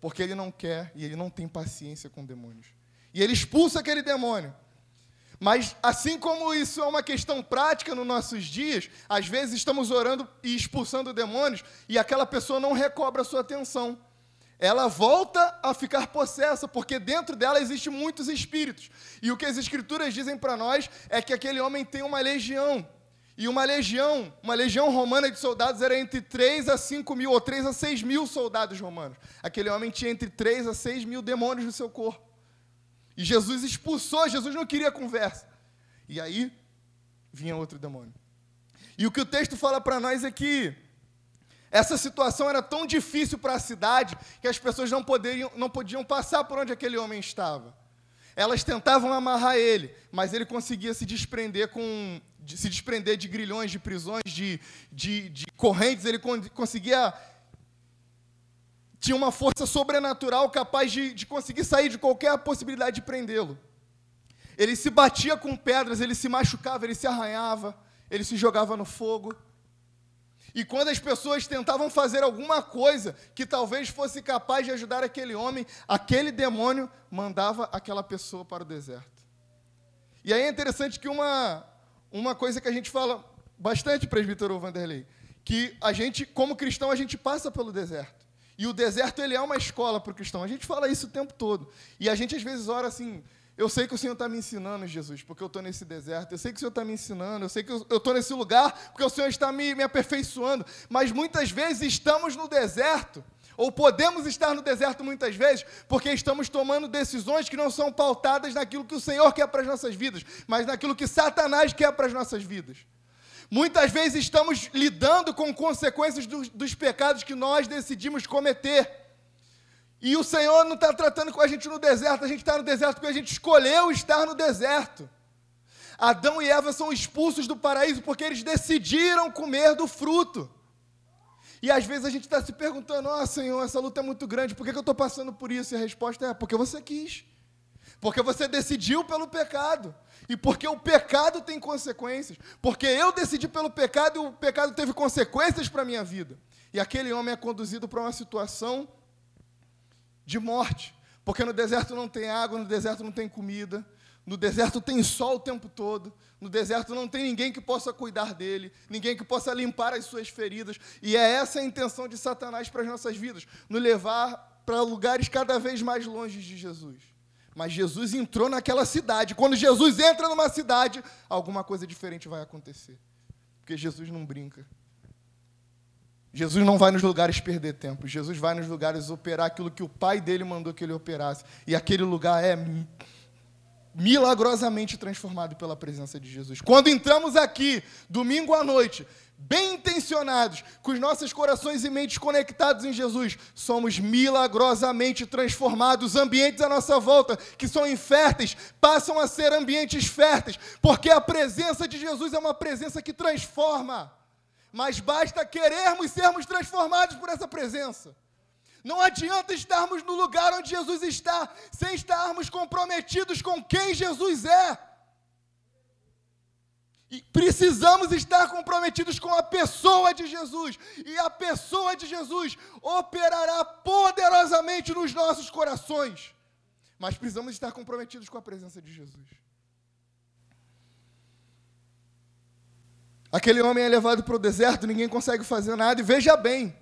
porque Ele não quer e Ele não tem paciência com demônios. E Ele expulsa aquele demônio. Mas assim como isso é uma questão prática nos nossos dias, às vezes estamos orando e expulsando demônios e aquela pessoa não recobra a sua atenção ela volta a ficar possessa, porque dentro dela existem muitos espíritos. E o que as escrituras dizem para nós é que aquele homem tem uma legião. E uma legião, uma legião romana de soldados era entre 3 a 5 mil, ou 3 a 6 mil soldados romanos. Aquele homem tinha entre 3 a 6 mil demônios no seu corpo. E Jesus expulsou, Jesus não queria conversa. E aí vinha outro demônio. E o que o texto fala para nós é que essa situação era tão difícil para a cidade que as pessoas não, poderiam, não podiam passar por onde aquele homem estava. Elas tentavam amarrar ele, mas ele conseguia se desprender com de, se desprender de grilhões, de prisões, de, de, de correntes. Ele con conseguia tinha uma força sobrenatural capaz de, de conseguir sair de qualquer possibilidade de prendê-lo. Ele se batia com pedras, ele se machucava, ele se arranhava, ele se jogava no fogo. E quando as pessoas tentavam fazer alguma coisa que talvez fosse capaz de ajudar aquele homem, aquele demônio mandava aquela pessoa para o deserto. E aí é interessante que uma, uma coisa que a gente fala bastante, presbítero Vanderlei, que a gente, como cristão, a gente passa pelo deserto. E o deserto ele é uma escola para o cristão. A gente fala isso o tempo todo. E a gente às vezes ora assim, eu sei que o Senhor está me ensinando, Jesus, porque eu estou nesse deserto. Eu sei que o Senhor está me ensinando. Eu sei que eu estou nesse lugar porque o Senhor está me, me aperfeiçoando. Mas muitas vezes estamos no deserto, ou podemos estar no deserto muitas vezes, porque estamos tomando decisões que não são pautadas naquilo que o Senhor quer para as nossas vidas, mas naquilo que Satanás quer para as nossas vidas. Muitas vezes estamos lidando com consequências dos, dos pecados que nós decidimos cometer. E o Senhor não está tratando com a gente no deserto, a gente está no deserto porque a gente escolheu estar no deserto. Adão e Eva são expulsos do paraíso porque eles decidiram comer do fruto. E às vezes a gente está se perguntando: Ó oh, Senhor, essa luta é muito grande, por que, que eu estou passando por isso? E a resposta é: porque você quis. Porque você decidiu pelo pecado. E porque o pecado tem consequências. Porque eu decidi pelo pecado e o pecado teve consequências para a minha vida. E aquele homem é conduzido para uma situação de morte. Porque no deserto não tem água, no deserto não tem comida, no deserto tem sol o tempo todo, no deserto não tem ninguém que possa cuidar dele, ninguém que possa limpar as suas feridas. E é essa a intenção de Satanás para as nossas vidas, nos levar para lugares cada vez mais longe de Jesus. Mas Jesus entrou naquela cidade. Quando Jesus entra numa cidade, alguma coisa diferente vai acontecer. Porque Jesus não brinca. Jesus não vai nos lugares perder tempo. Jesus vai nos lugares operar aquilo que o Pai dele mandou que ele operasse. E aquele lugar é milagrosamente transformado pela presença de Jesus. Quando entramos aqui, domingo à noite, bem intencionados, com os nossos corações e mentes conectados em Jesus, somos milagrosamente transformados. Os ambientes à nossa volta, que são inférteis, passam a ser ambientes férteis, porque a presença de Jesus é uma presença que transforma mas basta querermos sermos transformados por essa presença. Não adianta estarmos no lugar onde Jesus está, sem estarmos comprometidos com quem Jesus é. E precisamos estar comprometidos com a pessoa de Jesus. E a pessoa de Jesus operará poderosamente nos nossos corações. Mas precisamos estar comprometidos com a presença de Jesus. Aquele homem é levado para o deserto, ninguém consegue fazer nada, e veja bem,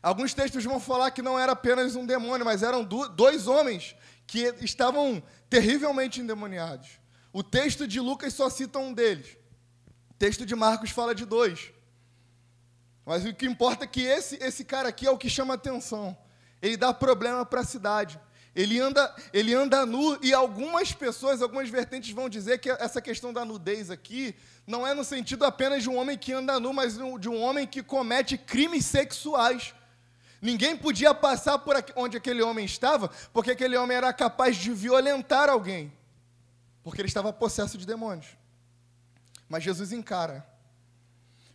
alguns textos vão falar que não era apenas um demônio, mas eram dois homens que estavam terrivelmente endemoniados. O texto de Lucas só cita um deles. O texto de Marcos fala de dois. Mas o que importa é que esse, esse cara aqui é o que chama atenção. Ele dá problema para a cidade. Ele anda, ele anda nu e algumas pessoas, algumas vertentes vão dizer que essa questão da nudez aqui não é no sentido apenas de um homem que anda nu, mas de um homem que comete crimes sexuais. Ninguém podia passar por onde aquele homem estava, porque aquele homem era capaz de violentar alguém, porque ele estava possesso de demônios. Mas Jesus encara.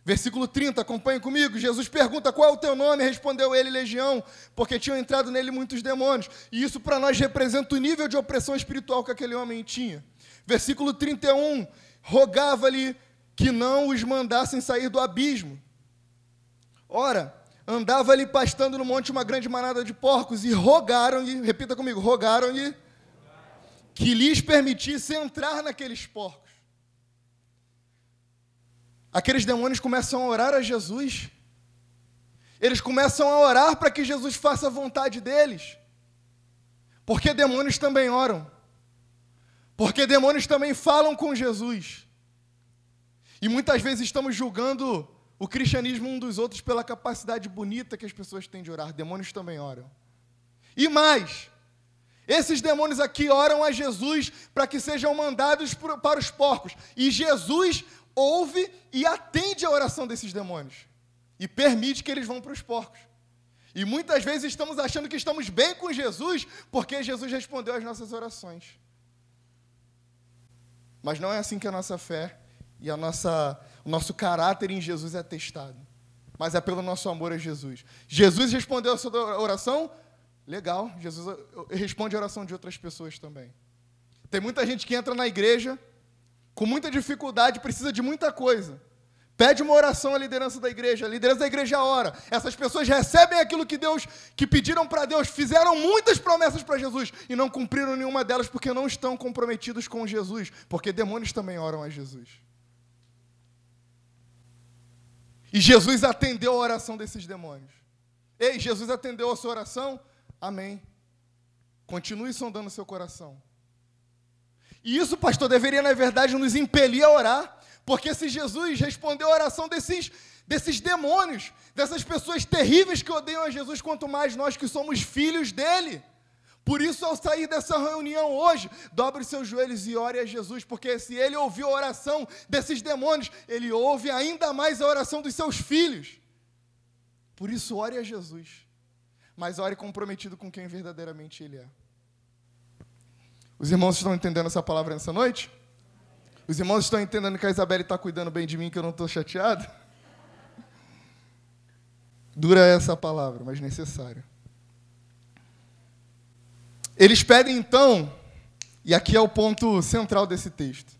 Versículo 30, acompanhe comigo. Jesus pergunta: Qual é o teu nome? Respondeu ele, Legião, porque tinham entrado nele muitos demônios. E isso para nós representa o nível de opressão espiritual que aquele homem tinha. Versículo 31, rogava-lhe que não os mandassem sair do abismo. Ora, andava ali pastando no monte uma grande manada de porcos e rogaram-lhe, repita comigo, rogaram-lhe que lhes permitisse entrar naqueles porcos. Aqueles demônios começam a orar a Jesus. Eles começam a orar para que Jesus faça a vontade deles. Porque demônios também oram. Porque demônios também falam com Jesus. E muitas vezes estamos julgando o cristianismo um dos outros pela capacidade bonita que as pessoas têm de orar. Demônios também oram. E mais, esses demônios aqui oram a Jesus para que sejam mandados para os porcos. E Jesus ouve e atende a oração desses demônios e permite que eles vão para os porcos. E muitas vezes estamos achando que estamos bem com Jesus porque Jesus respondeu às nossas orações. Mas não é assim que a nossa fé e a nossa, o nosso caráter em Jesus é testado. Mas é pelo nosso amor a Jesus. Jesus respondeu a sua oração? Legal, Jesus responde a oração de outras pessoas também. Tem muita gente que entra na igreja com muita dificuldade, precisa de muita coisa. Pede uma oração à liderança da igreja, a liderança da igreja ora. Essas pessoas recebem aquilo que Deus, que pediram para Deus, fizeram muitas promessas para Jesus e não cumpriram nenhuma delas porque não estão comprometidos com Jesus, porque demônios também oram a Jesus. E Jesus atendeu a oração desses demônios. Ei, Jesus atendeu a sua oração? Amém. Continue sondando seu coração. E isso, pastor, deveria, na verdade, nos impelir a orar. Porque se Jesus respondeu a oração desses, desses demônios, dessas pessoas terríveis que odeiam a Jesus, quanto mais nós que somos filhos dele. Por isso, ao sair dessa reunião hoje, dobre seus joelhos e ore a Jesus, porque se ele ouviu a oração desses demônios, ele ouve ainda mais a oração dos seus filhos. Por isso, ore a Jesus, mas ore comprometido com quem verdadeiramente ele é. Os irmãos estão entendendo essa palavra nessa noite? Os irmãos estão entendendo que a Isabelle está cuidando bem de mim, que eu não estou chateado? Dura essa palavra, mas necessária. Eles pedem então, e aqui é o ponto central desse texto.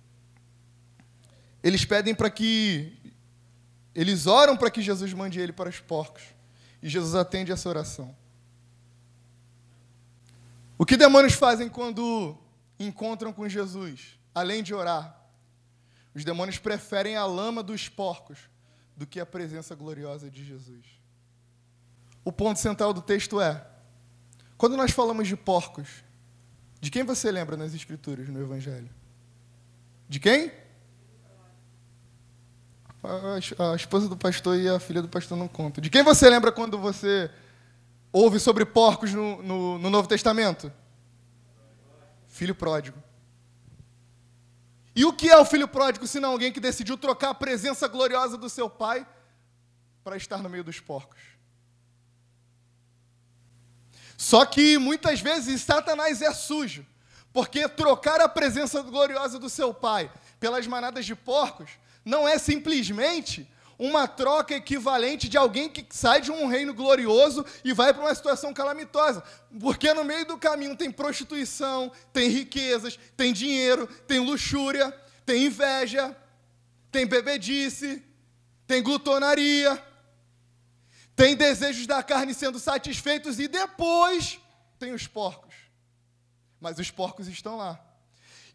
Eles pedem para que. Eles oram para que Jesus mande ele para os porcos. E Jesus atende essa oração. O que demônios fazem quando encontram com Jesus, além de orar, os demônios preferem a lama dos porcos do que a presença gloriosa de Jesus. O ponto central do texto é: quando nós falamos de porcos, de quem você lembra nas Escrituras, no Evangelho? De quem? A, esposa do pastor e a filha do pastor não contam. De quem você lembra quando você ouve sobre porcos no, no, no Novo Testamento? Filho pródigo. E o que é o filho pródigo, se não alguém que decidiu trocar a presença gloriosa do seu pai para estar no meio dos porcos? Só que muitas vezes Satanás é sujo, porque trocar a presença gloriosa do seu pai pelas manadas de porcos não é simplesmente uma troca equivalente de alguém que sai de um reino glorioso e vai para uma situação calamitosa. Porque no meio do caminho tem prostituição, tem riquezas, tem dinheiro, tem luxúria, tem inveja, tem bebedice, tem glutonaria, tem desejos da carne sendo satisfeitos e depois tem os porcos. Mas os porcos estão lá.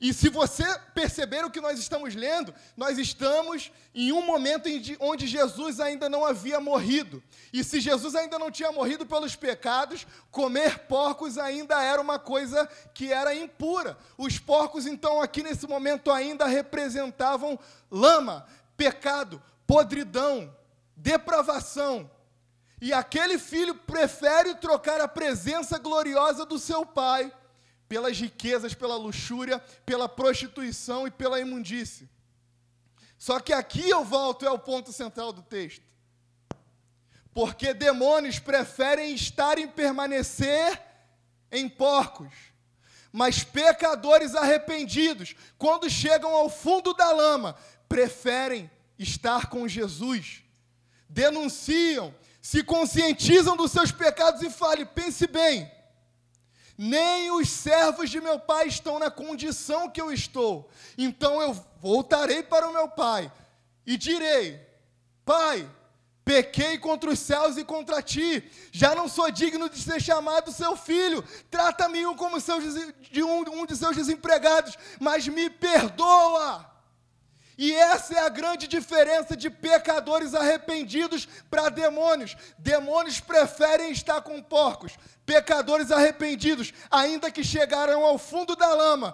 E se você perceber o que nós estamos lendo, nós estamos em um momento onde Jesus ainda não havia morrido. E se Jesus ainda não tinha morrido pelos pecados, comer porcos ainda era uma coisa que era impura. Os porcos, então, aqui nesse momento ainda representavam lama, pecado, podridão, depravação. E aquele filho prefere trocar a presença gloriosa do seu pai pelas riquezas, pela luxúria, pela prostituição e pela imundície. Só que aqui eu volto, é o ponto central do texto. Porque demônios preferem estar e permanecer em porcos, mas pecadores arrependidos, quando chegam ao fundo da lama, preferem estar com Jesus. Denunciam, se conscientizam dos seus pecados e falem: pense bem, nem os servos de meu pai estão na condição que eu estou. Então eu voltarei para o meu pai e direi: Pai, pequei contra os céus e contra ti, já não sou digno de ser chamado seu filho. Trata-me um como de um, um de seus desempregados, mas me perdoa. E essa é a grande diferença de pecadores arrependidos para demônios. Demônios preferem estar com porcos. Pecadores arrependidos, ainda que chegaram ao fundo da lama,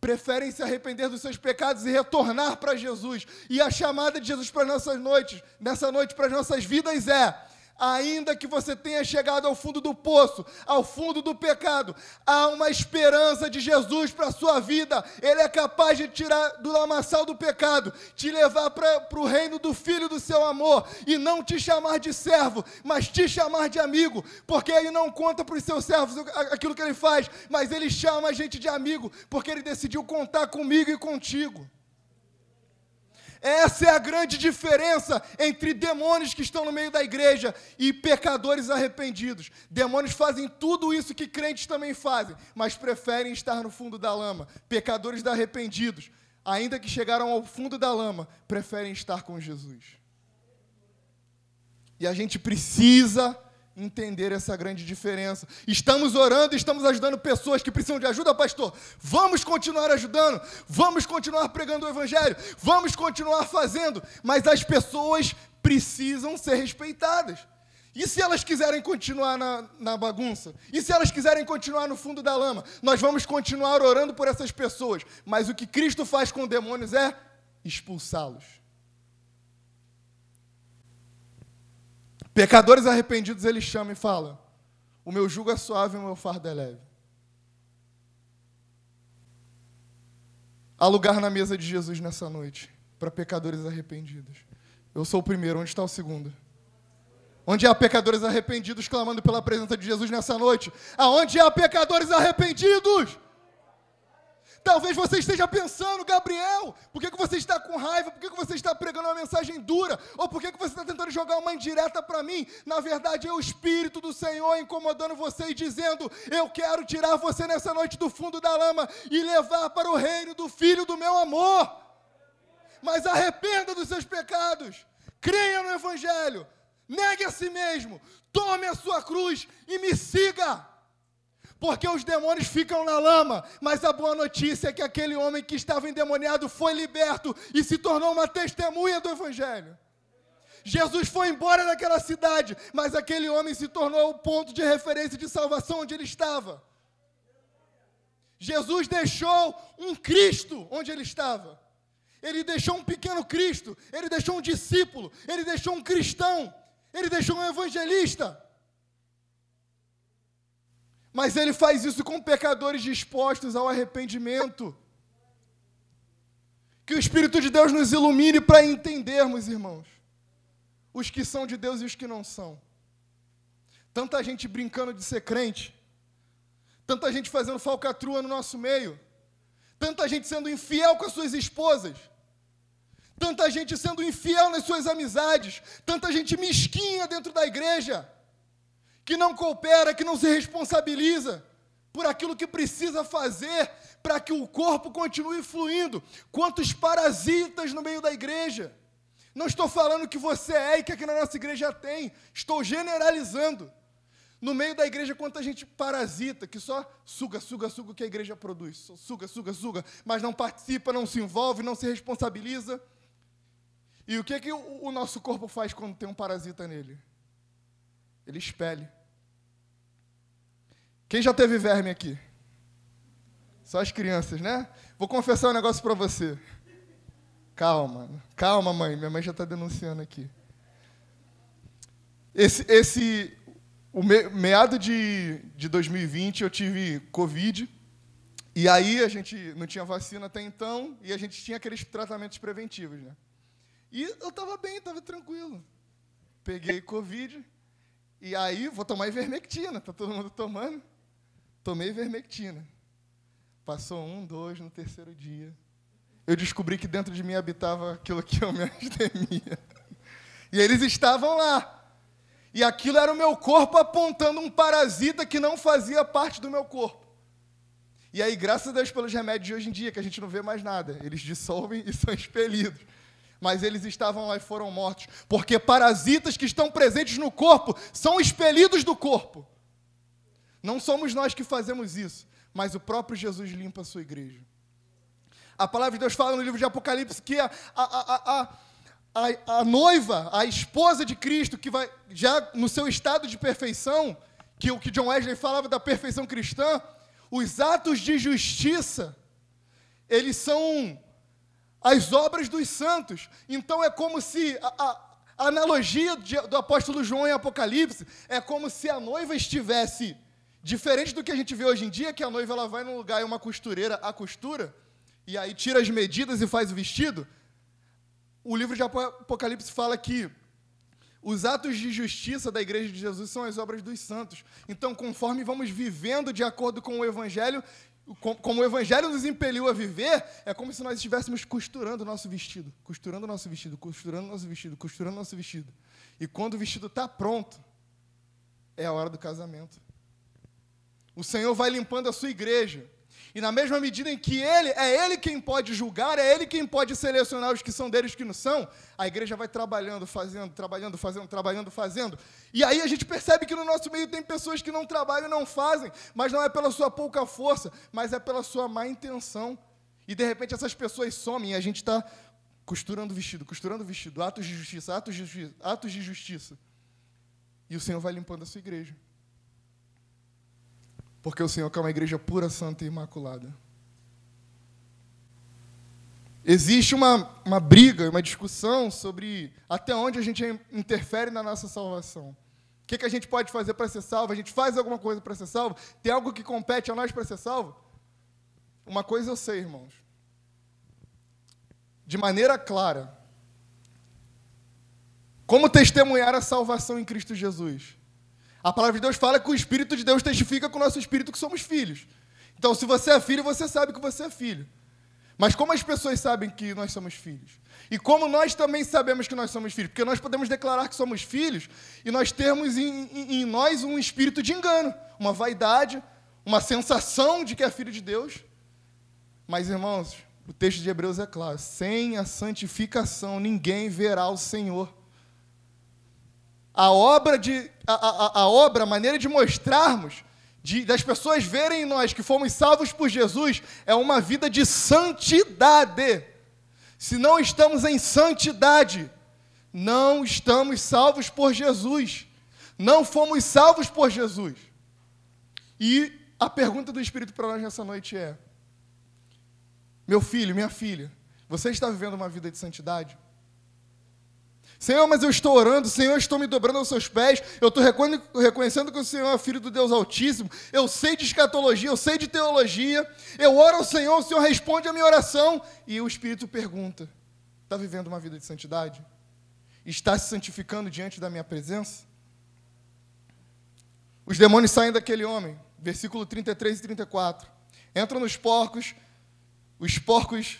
preferem se arrepender dos seus pecados e retornar para Jesus. E a chamada de Jesus para nossas noites, nessa noite para as nossas vidas é: ainda que você tenha chegado ao fundo do poço, ao fundo do pecado, há uma esperança de Jesus para a sua vida. Ele é capaz de tirar do lamaçal do pecado, te levar para o reino do Filho do seu amor e não te chamar de servo, mas te chamar de amigo, porque ele não conta para os seus servos aquilo que ele faz, mas ele chama a gente de amigo, porque ele decidiu contar comigo e contigo. Essa é a grande diferença entre demônios que estão no meio da igreja e pecadores arrependidos. Demônios fazem tudo isso que crentes também fazem, mas preferem estar no fundo da lama. Pecadores arrependidos, ainda que chegaram ao fundo da lama, preferem estar com Jesus. E a gente precisa entender essa grande diferença. Estamos orando, estamos ajudando pessoas que precisam de ajuda, pastor. Vamos continuar ajudando, vamos continuar pregando o evangelho, vamos continuar fazendo, mas as pessoas precisam ser respeitadas. E se elas quiserem continuar na, na, bagunça? E se elas quiserem continuar no fundo da lama? Nós vamos continuar orando por essas pessoas. Mas o que Cristo faz com demônios é expulsá-los. Pecadores arrependidos ele chama e fala: O meu jugo é suave o meu fardo é leve. Há lugar na mesa de Jesus nessa noite para pecadores arrependidos. Eu sou o primeiro, onde está o segundo? Onde há pecadores arrependidos clamando pela presença de Jesus nessa noite? Aonde há pecadores arrependidos? Talvez você esteja pensando, Gabriel, por que, que você está com raiva? Por que, que você está pregando uma mensagem dura? Ou por que, que você está tentando jogar uma indireta para mim? Na verdade, é o Espírito do Senhor incomodando você e dizendo: Eu quero tirar você nessa noite do fundo da lama e levar para o reino do Filho do meu amor. Mas arrependa dos seus pecados, creia no Evangelho, negue a si mesmo, tome a sua cruz e me siga porque os demônios ficam na lama. Mas a boa notícia é que aquele homem que estava endemoniado foi liberto e se tornou uma testemunha do Evangelho. Jesus foi embora daquela cidade, mas aquele homem se tornou o ponto de referência de salvação onde ele estava. Jesus deixou um Cristo onde ele estava. Ele deixou um pequeno Cristo, ele deixou um discípulo, ele deixou um cristão, ele deixou um evangelista. Mas ele faz isso com pecadores dispostos ao arrependimento. Que o Espírito de Deus nos ilumine para entendermos, irmãos, os que são de Deus e os que não são. Tanta gente brincando de ser crente, tanta gente fazendo falcatrua no nosso meio, tanta gente sendo infiel com as suas esposas, tanta gente sendo infiel nas suas amizades, tanta gente mesquinha dentro da igreja que não coopera, que não se responsabiliza por aquilo que precisa fazer para que o corpo continue fluindo. Quantos parasitas no meio da igreja? Não estou falando que você é e que aqui na nossa igreja tem, estou generalizando. No meio da igreja, quanta gente parasita, que só suga, suga, suga o que a igreja produz. Suga, suga, suga, mas não participa, não se envolve, não se responsabiliza. E o que, que o, o nosso corpo faz quando tem um parasita nele? Ele expele. Quem já teve verme aqui? Só as crianças, né? Vou confessar um negócio para você. Calma, calma, mãe. Minha mãe já está denunciando aqui. Esse, esse, o me, meado de, de 2020 eu tive Covid. E aí a gente não tinha vacina até então e a gente tinha aqueles tratamentos preventivos, né? E eu estava bem, estava tranquilo. Peguei Covid e aí vou tomar ivermectina, tá todo mundo tomando. Tomei ivermectina. Passou um, dois, no terceiro dia. Eu descobri que dentro de mim habitava aquilo que eu me temia. E eles estavam lá. E aquilo era o meu corpo apontando um parasita que não fazia parte do meu corpo. E aí, graças a Deus pelos remédios de hoje em dia, que a gente não vê mais nada, eles dissolvem e são expelidos. Mas eles estavam lá e foram mortos, porque parasitas que estão presentes no corpo são expelidos do corpo. Não somos nós que fazemos isso, mas o próprio Jesus limpa a sua igreja. A palavra de Deus fala no livro de Apocalipse que a, a, a, a a, noiva, a esposa de Cristo, que vai já no seu estado de perfeição, que o que John Wesley falava da perfeição cristã, os atos de justiça, eles são as obras dos santos. Então é como se a, a, analogia de, do apóstolo João em Apocalipse é como se a noiva estivesse diferente do que a gente vê hoje em dia, que a noiva ela vai num lugar e uma costureira a costura e aí tira as medidas e faz o vestido. O livro de Apocalipse fala que os atos de justiça da igreja de Jesus são as obras dos santos. Então, conforme vamos vivendo de acordo com o evangelho, como o evangelho nos impeliu a viver, é como se nós estivéssemos costurando o nosso vestido, costurando o nosso vestido, costurando o nosso vestido, costurando o nosso vestido. E quando o vestido está pronto, é a hora do casamento. O Senhor vai limpando a sua igreja. E na mesma medida em que ele é ele quem pode julgar, é ele quem pode selecionar os que são deles e os que não são, a igreja vai trabalhando, fazendo, trabalhando, fazendo, trabalhando, fazendo. E aí a gente percebe que no nosso meio tem pessoas que não trabalham e não fazem, mas não é pela sua pouca força, mas é pela sua má intenção. E de repente essas pessoas somem e a gente está costurando vestido, costurando vestido, atos de justiça, atos de justiça, atos de justiça. E o Senhor vai limpando a sua igreja. Porque o Senhor quer uma igreja pura, santa e imaculada. Existe uma, uma briga, uma discussão sobre até onde a gente interfere na nossa salvação. O que, que a gente pode fazer para ser salvo? A gente faz alguma coisa para ser salvo? Tem algo que compete a nós para ser salvo? Uma coisa eu sei, irmãos. De maneira clara. Como testemunhar a salvação em Cristo Jesus? A palavra de Deus fala que o Espírito de Deus testifica com o nosso espírito que somos filhos. Então, se você é filho, você sabe que você é filho. Mas como as pessoas sabem que nós somos filhos? E como nós também sabemos que nós somos filhos? Porque nós podemos declarar que somos filhos e nós termos em, em, em nós um espírito de engano, uma vaidade, uma sensação de que é filho de Deus. Mas, irmãos, o texto de Hebreus é claro: sem a santificação ninguém verá o Senhor. A obra, de, a, a, a obra, a maneira de mostrarmos, de, das pessoas verem em nós que fomos salvos por Jesus, é uma vida de santidade. Se não estamos em santidade, não estamos salvos por Jesus. Não fomos salvos por Jesus. E a pergunta do Espírito para nós nessa noite é: Meu filho, minha filha, você está vivendo uma vida de santidade? Senhor, mas eu estou orando, Senhor, eu estou me dobrando aos seus pés, eu estou reconhecendo que o Senhor é filho do Deus Altíssimo, eu sei de escatologia, eu sei de teologia, eu oro ao Senhor, o Senhor responde a minha oração, e o Espírito pergunta: está vivendo uma vida de santidade? Está se santificando diante da minha presença? Os demônios saem daquele homem, versículo 33 e 34. Entram nos porcos, os porcos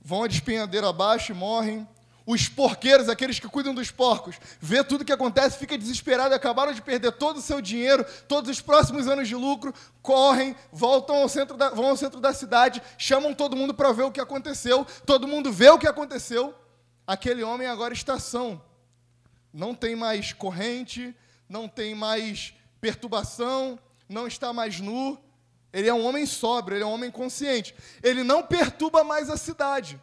vão a despenhadeira abaixo e morrem os porqueiros, aqueles que cuidam dos porcos, vê tudo o que acontece, fica desesperado, acabaram de perder todo o seu dinheiro, todos os próximos anos de lucro, correm, voltam ao centro da, vão ao centro da cidade, chamam todo mundo para ver o que aconteceu, todo mundo vê o que aconteceu. Aquele homem agora está são. Não tem mais corrente, não tem mais perturbação, não está mais nu. Ele é um homem sóbrio, ele é um homem consciente. Ele não perturba mais a cidade.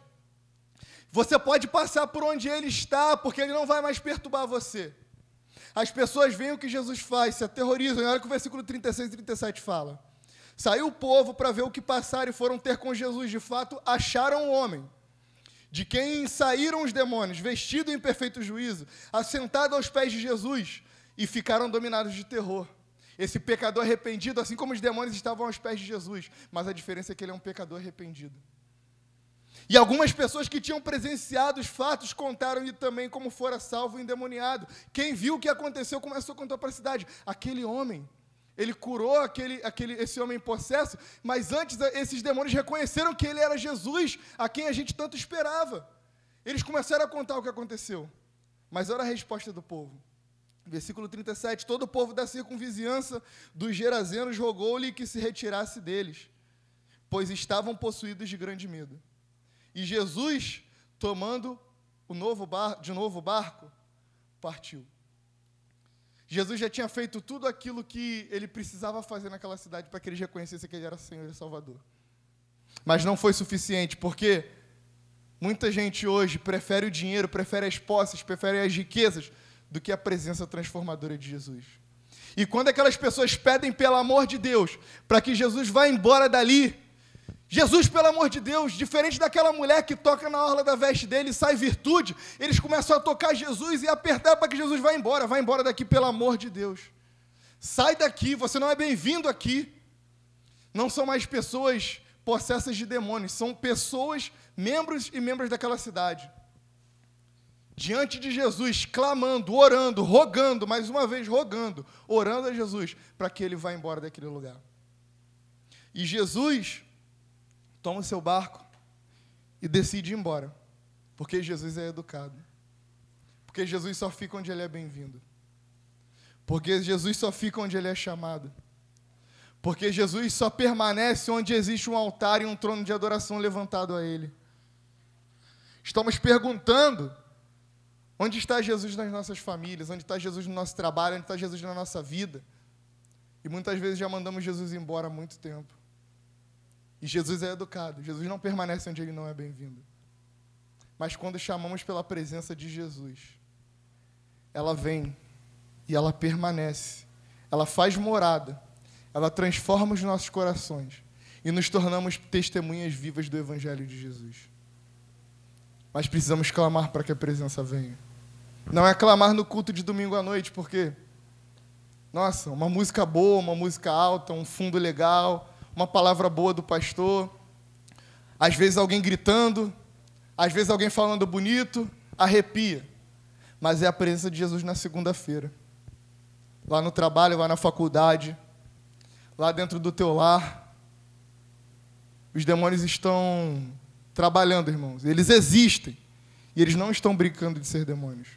Você pode passar por onde ele está, porque ele não vai mais perturbar você. As pessoas veem o que Jesus faz, se aterrorizam. E olha o que o versículo 36 e 37 fala. Saiu o povo para ver o que passaram e foram ter com Jesus. De fato, acharam o homem, de quem saíram os demônios, vestido em perfeito juízo, assentado aos pés de Jesus, e ficaram dominados de terror. Esse pecador arrependido, assim como os demônios estavam aos pés de Jesus, mas a diferença é que ele é um pecador arrependido. E algumas pessoas que tinham presenciado os fatos contaram-lhe também como fora salvo o endemoniado. Quem viu o que aconteceu começou a contar para a cidade. Aquele homem, ele curou aquele, aquele, esse homem possesso, mas antes esses demônios reconheceram que ele era Jesus, a quem a gente tanto esperava. Eles começaram a contar o que aconteceu. Mas olha a resposta do povo. Versículo 37: Todo o povo da circunvizinhança dos Gerazenos rogou-lhe que se retirasse deles, pois estavam possuídos de grande medo. E Jesus, tomando o novo bar, de novo o barco, partiu. Jesus já tinha feito tudo aquilo que ele precisava fazer naquela cidade para que eles reconhecessem que ele era Senhor e Salvador. Mas não foi suficiente, porque muita gente hoje prefere o dinheiro, prefere as posses, prefere as riquezas do que a presença transformadora de Jesus. E quando aquelas pessoas pedem pelo amor de Deus para que Jesus vá embora dali, Jesus, pelo amor de Deus, diferente daquela mulher que toca na orla da veste dele e sai virtude, eles começam a tocar Jesus e apertar para que Jesus vá embora. Vá embora daqui, pelo amor de Deus. Sai daqui, você não é bem-vindo aqui. Não são mais pessoas possessas de demônios, são pessoas, membros e membros daquela cidade. Diante de Jesus, clamando, orando, rogando, mais uma vez rogando, orando a Jesus para que ele vá embora daquele lugar. E Jesus toma o seu barco e decide ir embora. Porque Jesus é educado. Porque Jesus só fica onde ele é bem-vindo. Porque Jesus só fica onde ele é chamado. Porque Jesus só permanece onde existe um altar e um trono de adoração levantado a ele. Estamos perguntando onde está Jesus nas nossas famílias, onde está Jesus no nosso trabalho, onde está Jesus na nossa vida. E muitas vezes já mandamos Jesus embora há muito tempo. E Jesus é educado. Jesus não permanece onde ele não é bem-vindo. Mas quando chamamos pela presença de Jesus, ela vem e ela permanece. Ela faz morada. Ela transforma os nossos corações e nos tornamos testemunhas vivas do evangelho de Jesus. Mas precisamos clamar para que a presença venha. Não é clamar no culto de domingo à noite, porque nossa, uma música boa, uma música alta, um fundo legal, uma palavra boa do pastor, às vezes alguém gritando, às vezes alguém falando bonito, arrepia. Mas é a presença de Jesus na segunda-feira. Lá no trabalho, lá na faculdade, lá dentro do teu lar. Os demônios estão trabalhando, irmãos. Eles existem. E eles não estão brincando de ser demônios.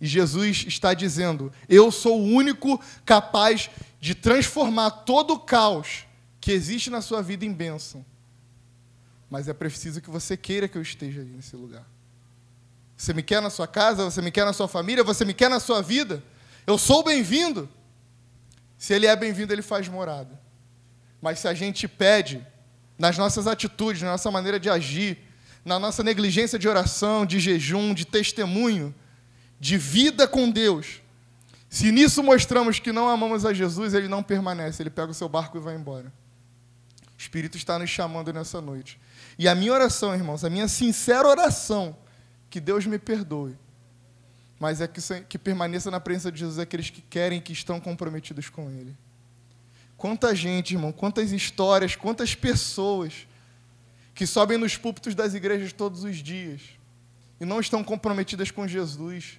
E Jesus está dizendo: Eu sou o único capaz de transformar todo o caos que existe na sua vida em bênção. Mas é preciso que você queira que eu esteja nesse lugar. Você me quer na sua casa, você me quer na sua família, você me quer na sua vida. Eu sou bem-vindo. Se ele é bem-vindo, ele faz morada. Mas se a gente pede, nas nossas atitudes, na nossa maneira de agir, na nossa negligência de oração, de jejum, de testemunho, de vida com Deus, se nisso mostramos que não amamos a Jesus, ele não permanece, ele pega o seu barco e vai embora. O Espírito está nos chamando nessa noite. E a minha oração, irmãos, a minha sincera oração, que Deus me perdoe, mas é que, que permaneça na presença de Jesus aqueles que querem que estão comprometidos com Ele. Quanta gente, irmão, quantas histórias, quantas pessoas que sobem nos púlpitos das igrejas todos os dias e não estão comprometidas com Jesus.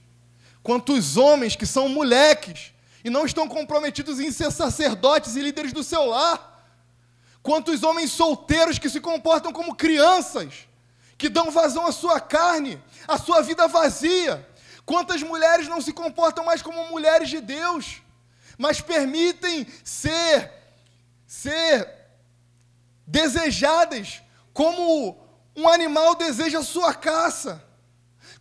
Quantos homens que são moleques e não estão comprometidos em ser sacerdotes e líderes do seu lar. Quantos homens solteiros que se comportam como crianças, que dão vazão à sua carne, à sua vida vazia. Quantas mulheres não se comportam mais como mulheres de Deus, mas permitem ser ser desejadas como um animal deseja sua caça.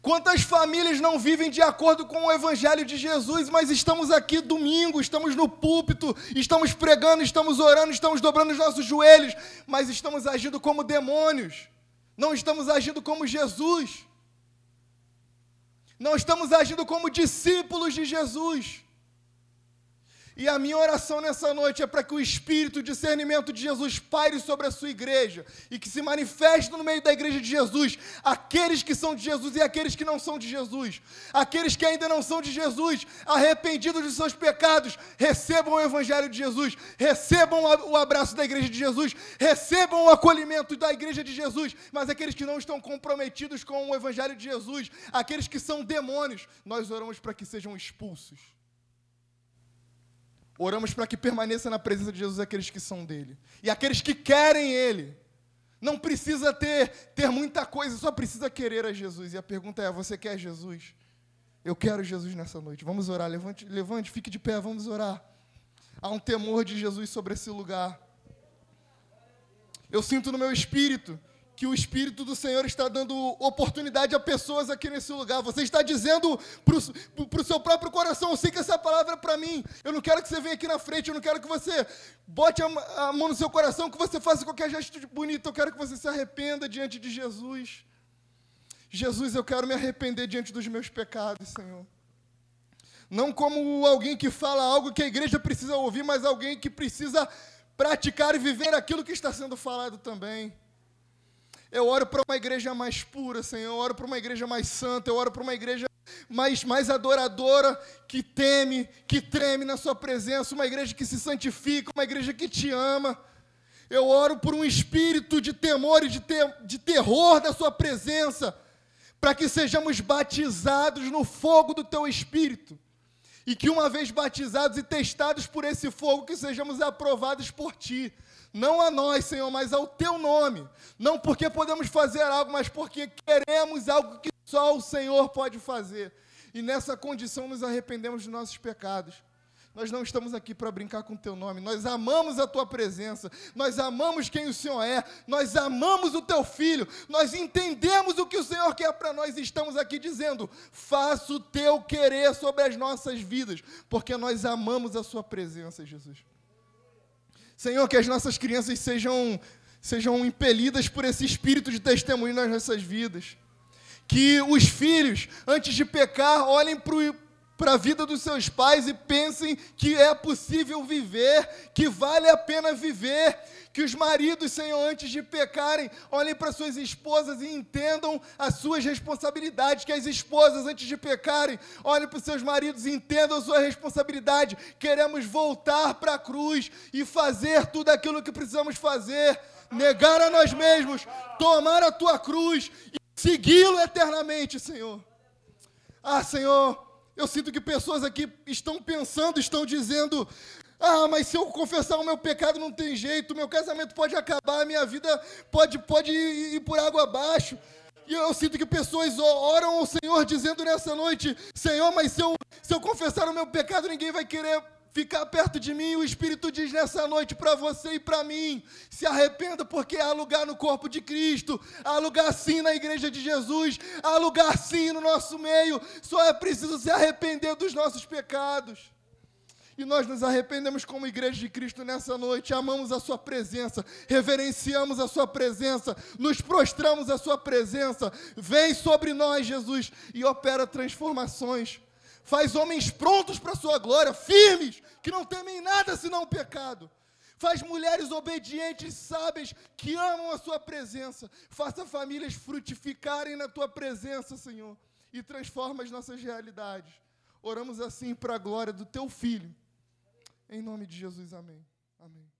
Quantas famílias não vivem de acordo com o Evangelho de Jesus, mas estamos aqui domingo, estamos no púlpito, estamos pregando, estamos orando, estamos dobrando os nossos joelhos, mas estamos agindo como demônios, não estamos agindo como Jesus, não estamos agindo como discípulos de Jesus. E a minha oração nessa noite é para que o espírito de discernimento de Jesus paire sobre a sua igreja e que se manifeste no meio da igreja de Jesus aqueles que são de Jesus e aqueles que não são de Jesus. Aqueles que ainda não são de Jesus, arrependidos de seus pecados, recebam o evangelho de Jesus, recebam o abraço da igreja de Jesus, recebam o acolhimento da igreja de Jesus. Mas aqueles que não estão comprometidos com o evangelho de Jesus, aqueles que são demônios, nós oramos para que sejam expulsos. Oramos para que permaneça na presença de Jesus aqueles que são dele. E aqueles que querem ele. Não precisa ter, ter muita coisa, só precisa querer a Jesus. E a pergunta é: você quer Jesus? Eu quero Jesus nessa noite. Vamos orar. Levante, levante, fique de pé, vamos orar. Há um temor de Jesus sobre esse lugar. Eu sinto no meu espírito que o Espírito do Senhor está dando oportunidade a pessoas aqui nesse lugar. Você está dizendo para o seu próprio coração: eu sei que essa palavra é para mim. Eu não quero que você venha aqui na frente, eu não quero que você bote a, a mão no seu coração, que você faça qualquer gesto bonito. Eu quero que você se arrependa diante de Jesus. Jesus, eu quero me arrepender diante dos meus pecados, Senhor. Não como alguém que fala algo que a igreja precisa ouvir, mas alguém que precisa praticar e viver aquilo que está sendo falado também. Eu oro para uma igreja mais pura, Senhor. Eu oro para uma igreja mais santa. Eu oro para uma igreja mais, mais adoradora, que teme, que treme na Sua presença. Uma igreja que se santifica, uma igreja que te ama. Eu oro por um espírito de temor e de, ter, de terror da Sua presença, para que sejamos batizados no fogo do Teu Espírito. E que, uma vez batizados e testados por esse fogo, que sejamos aprovados por Ti não a nós, Senhor, mas ao teu nome. Não porque podemos fazer algo, mas porque queremos algo que só o Senhor pode fazer. E nessa condição nos arrependemos dos nossos pecados. Nós não estamos aqui para brincar com o teu nome. Nós amamos a tua presença. Nós amamos quem o Senhor é. Nós amamos o teu filho. Nós entendemos o que o Senhor quer para nós estamos aqui dizendo: faça o teu querer sobre as nossas vidas, porque nós amamos a sua presença, Jesus. Senhor, que as nossas crianças sejam, sejam impelidas por esse espírito de testemunho nas nossas vidas. Que os filhos, antes de pecar, olhem para a vida dos seus pais e pensem que é possível viver, que vale a pena viver, que os maridos, Senhor, antes de pecarem, olhem para suas esposas e entendam as suas responsabilidades. Que as esposas, antes de pecarem, olhem para os seus maridos e entendam a sua responsabilidade. Queremos voltar para a cruz e fazer tudo aquilo que precisamos fazer. Negar a nós mesmos, tomar a tua cruz e segui-lo eternamente, Senhor. Ah, Senhor, eu sinto que pessoas aqui estão pensando, estão dizendo: ah, mas se eu confessar o meu pecado não tem jeito, meu casamento pode acabar, minha vida pode, pode ir por água abaixo. E eu sinto que pessoas oram ao Senhor dizendo nessa noite: Senhor, mas se eu, se eu confessar o meu pecado, ninguém vai querer ficar perto de mim. O Espírito diz nessa noite para você e para mim: se arrependa, porque há lugar no corpo de Cristo, há lugar sim na igreja de Jesus, há lugar sim no nosso meio. Só é preciso se arrepender dos nossos pecados. E nós nos arrependemos como igreja de Cristo nessa noite, amamos a Sua presença, reverenciamos a Sua presença, nos prostramos à Sua presença. Vem sobre nós, Jesus, e opera transformações. Faz homens prontos para a Sua glória, firmes, que não temem nada senão o pecado. Faz mulheres obedientes, sábias, que amam a Sua presença. Faça famílias frutificarem na Tua presença, Senhor, e transforma as nossas realidades. Oramos assim para a glória do Teu Filho em nome de Jesus, amém. Amém.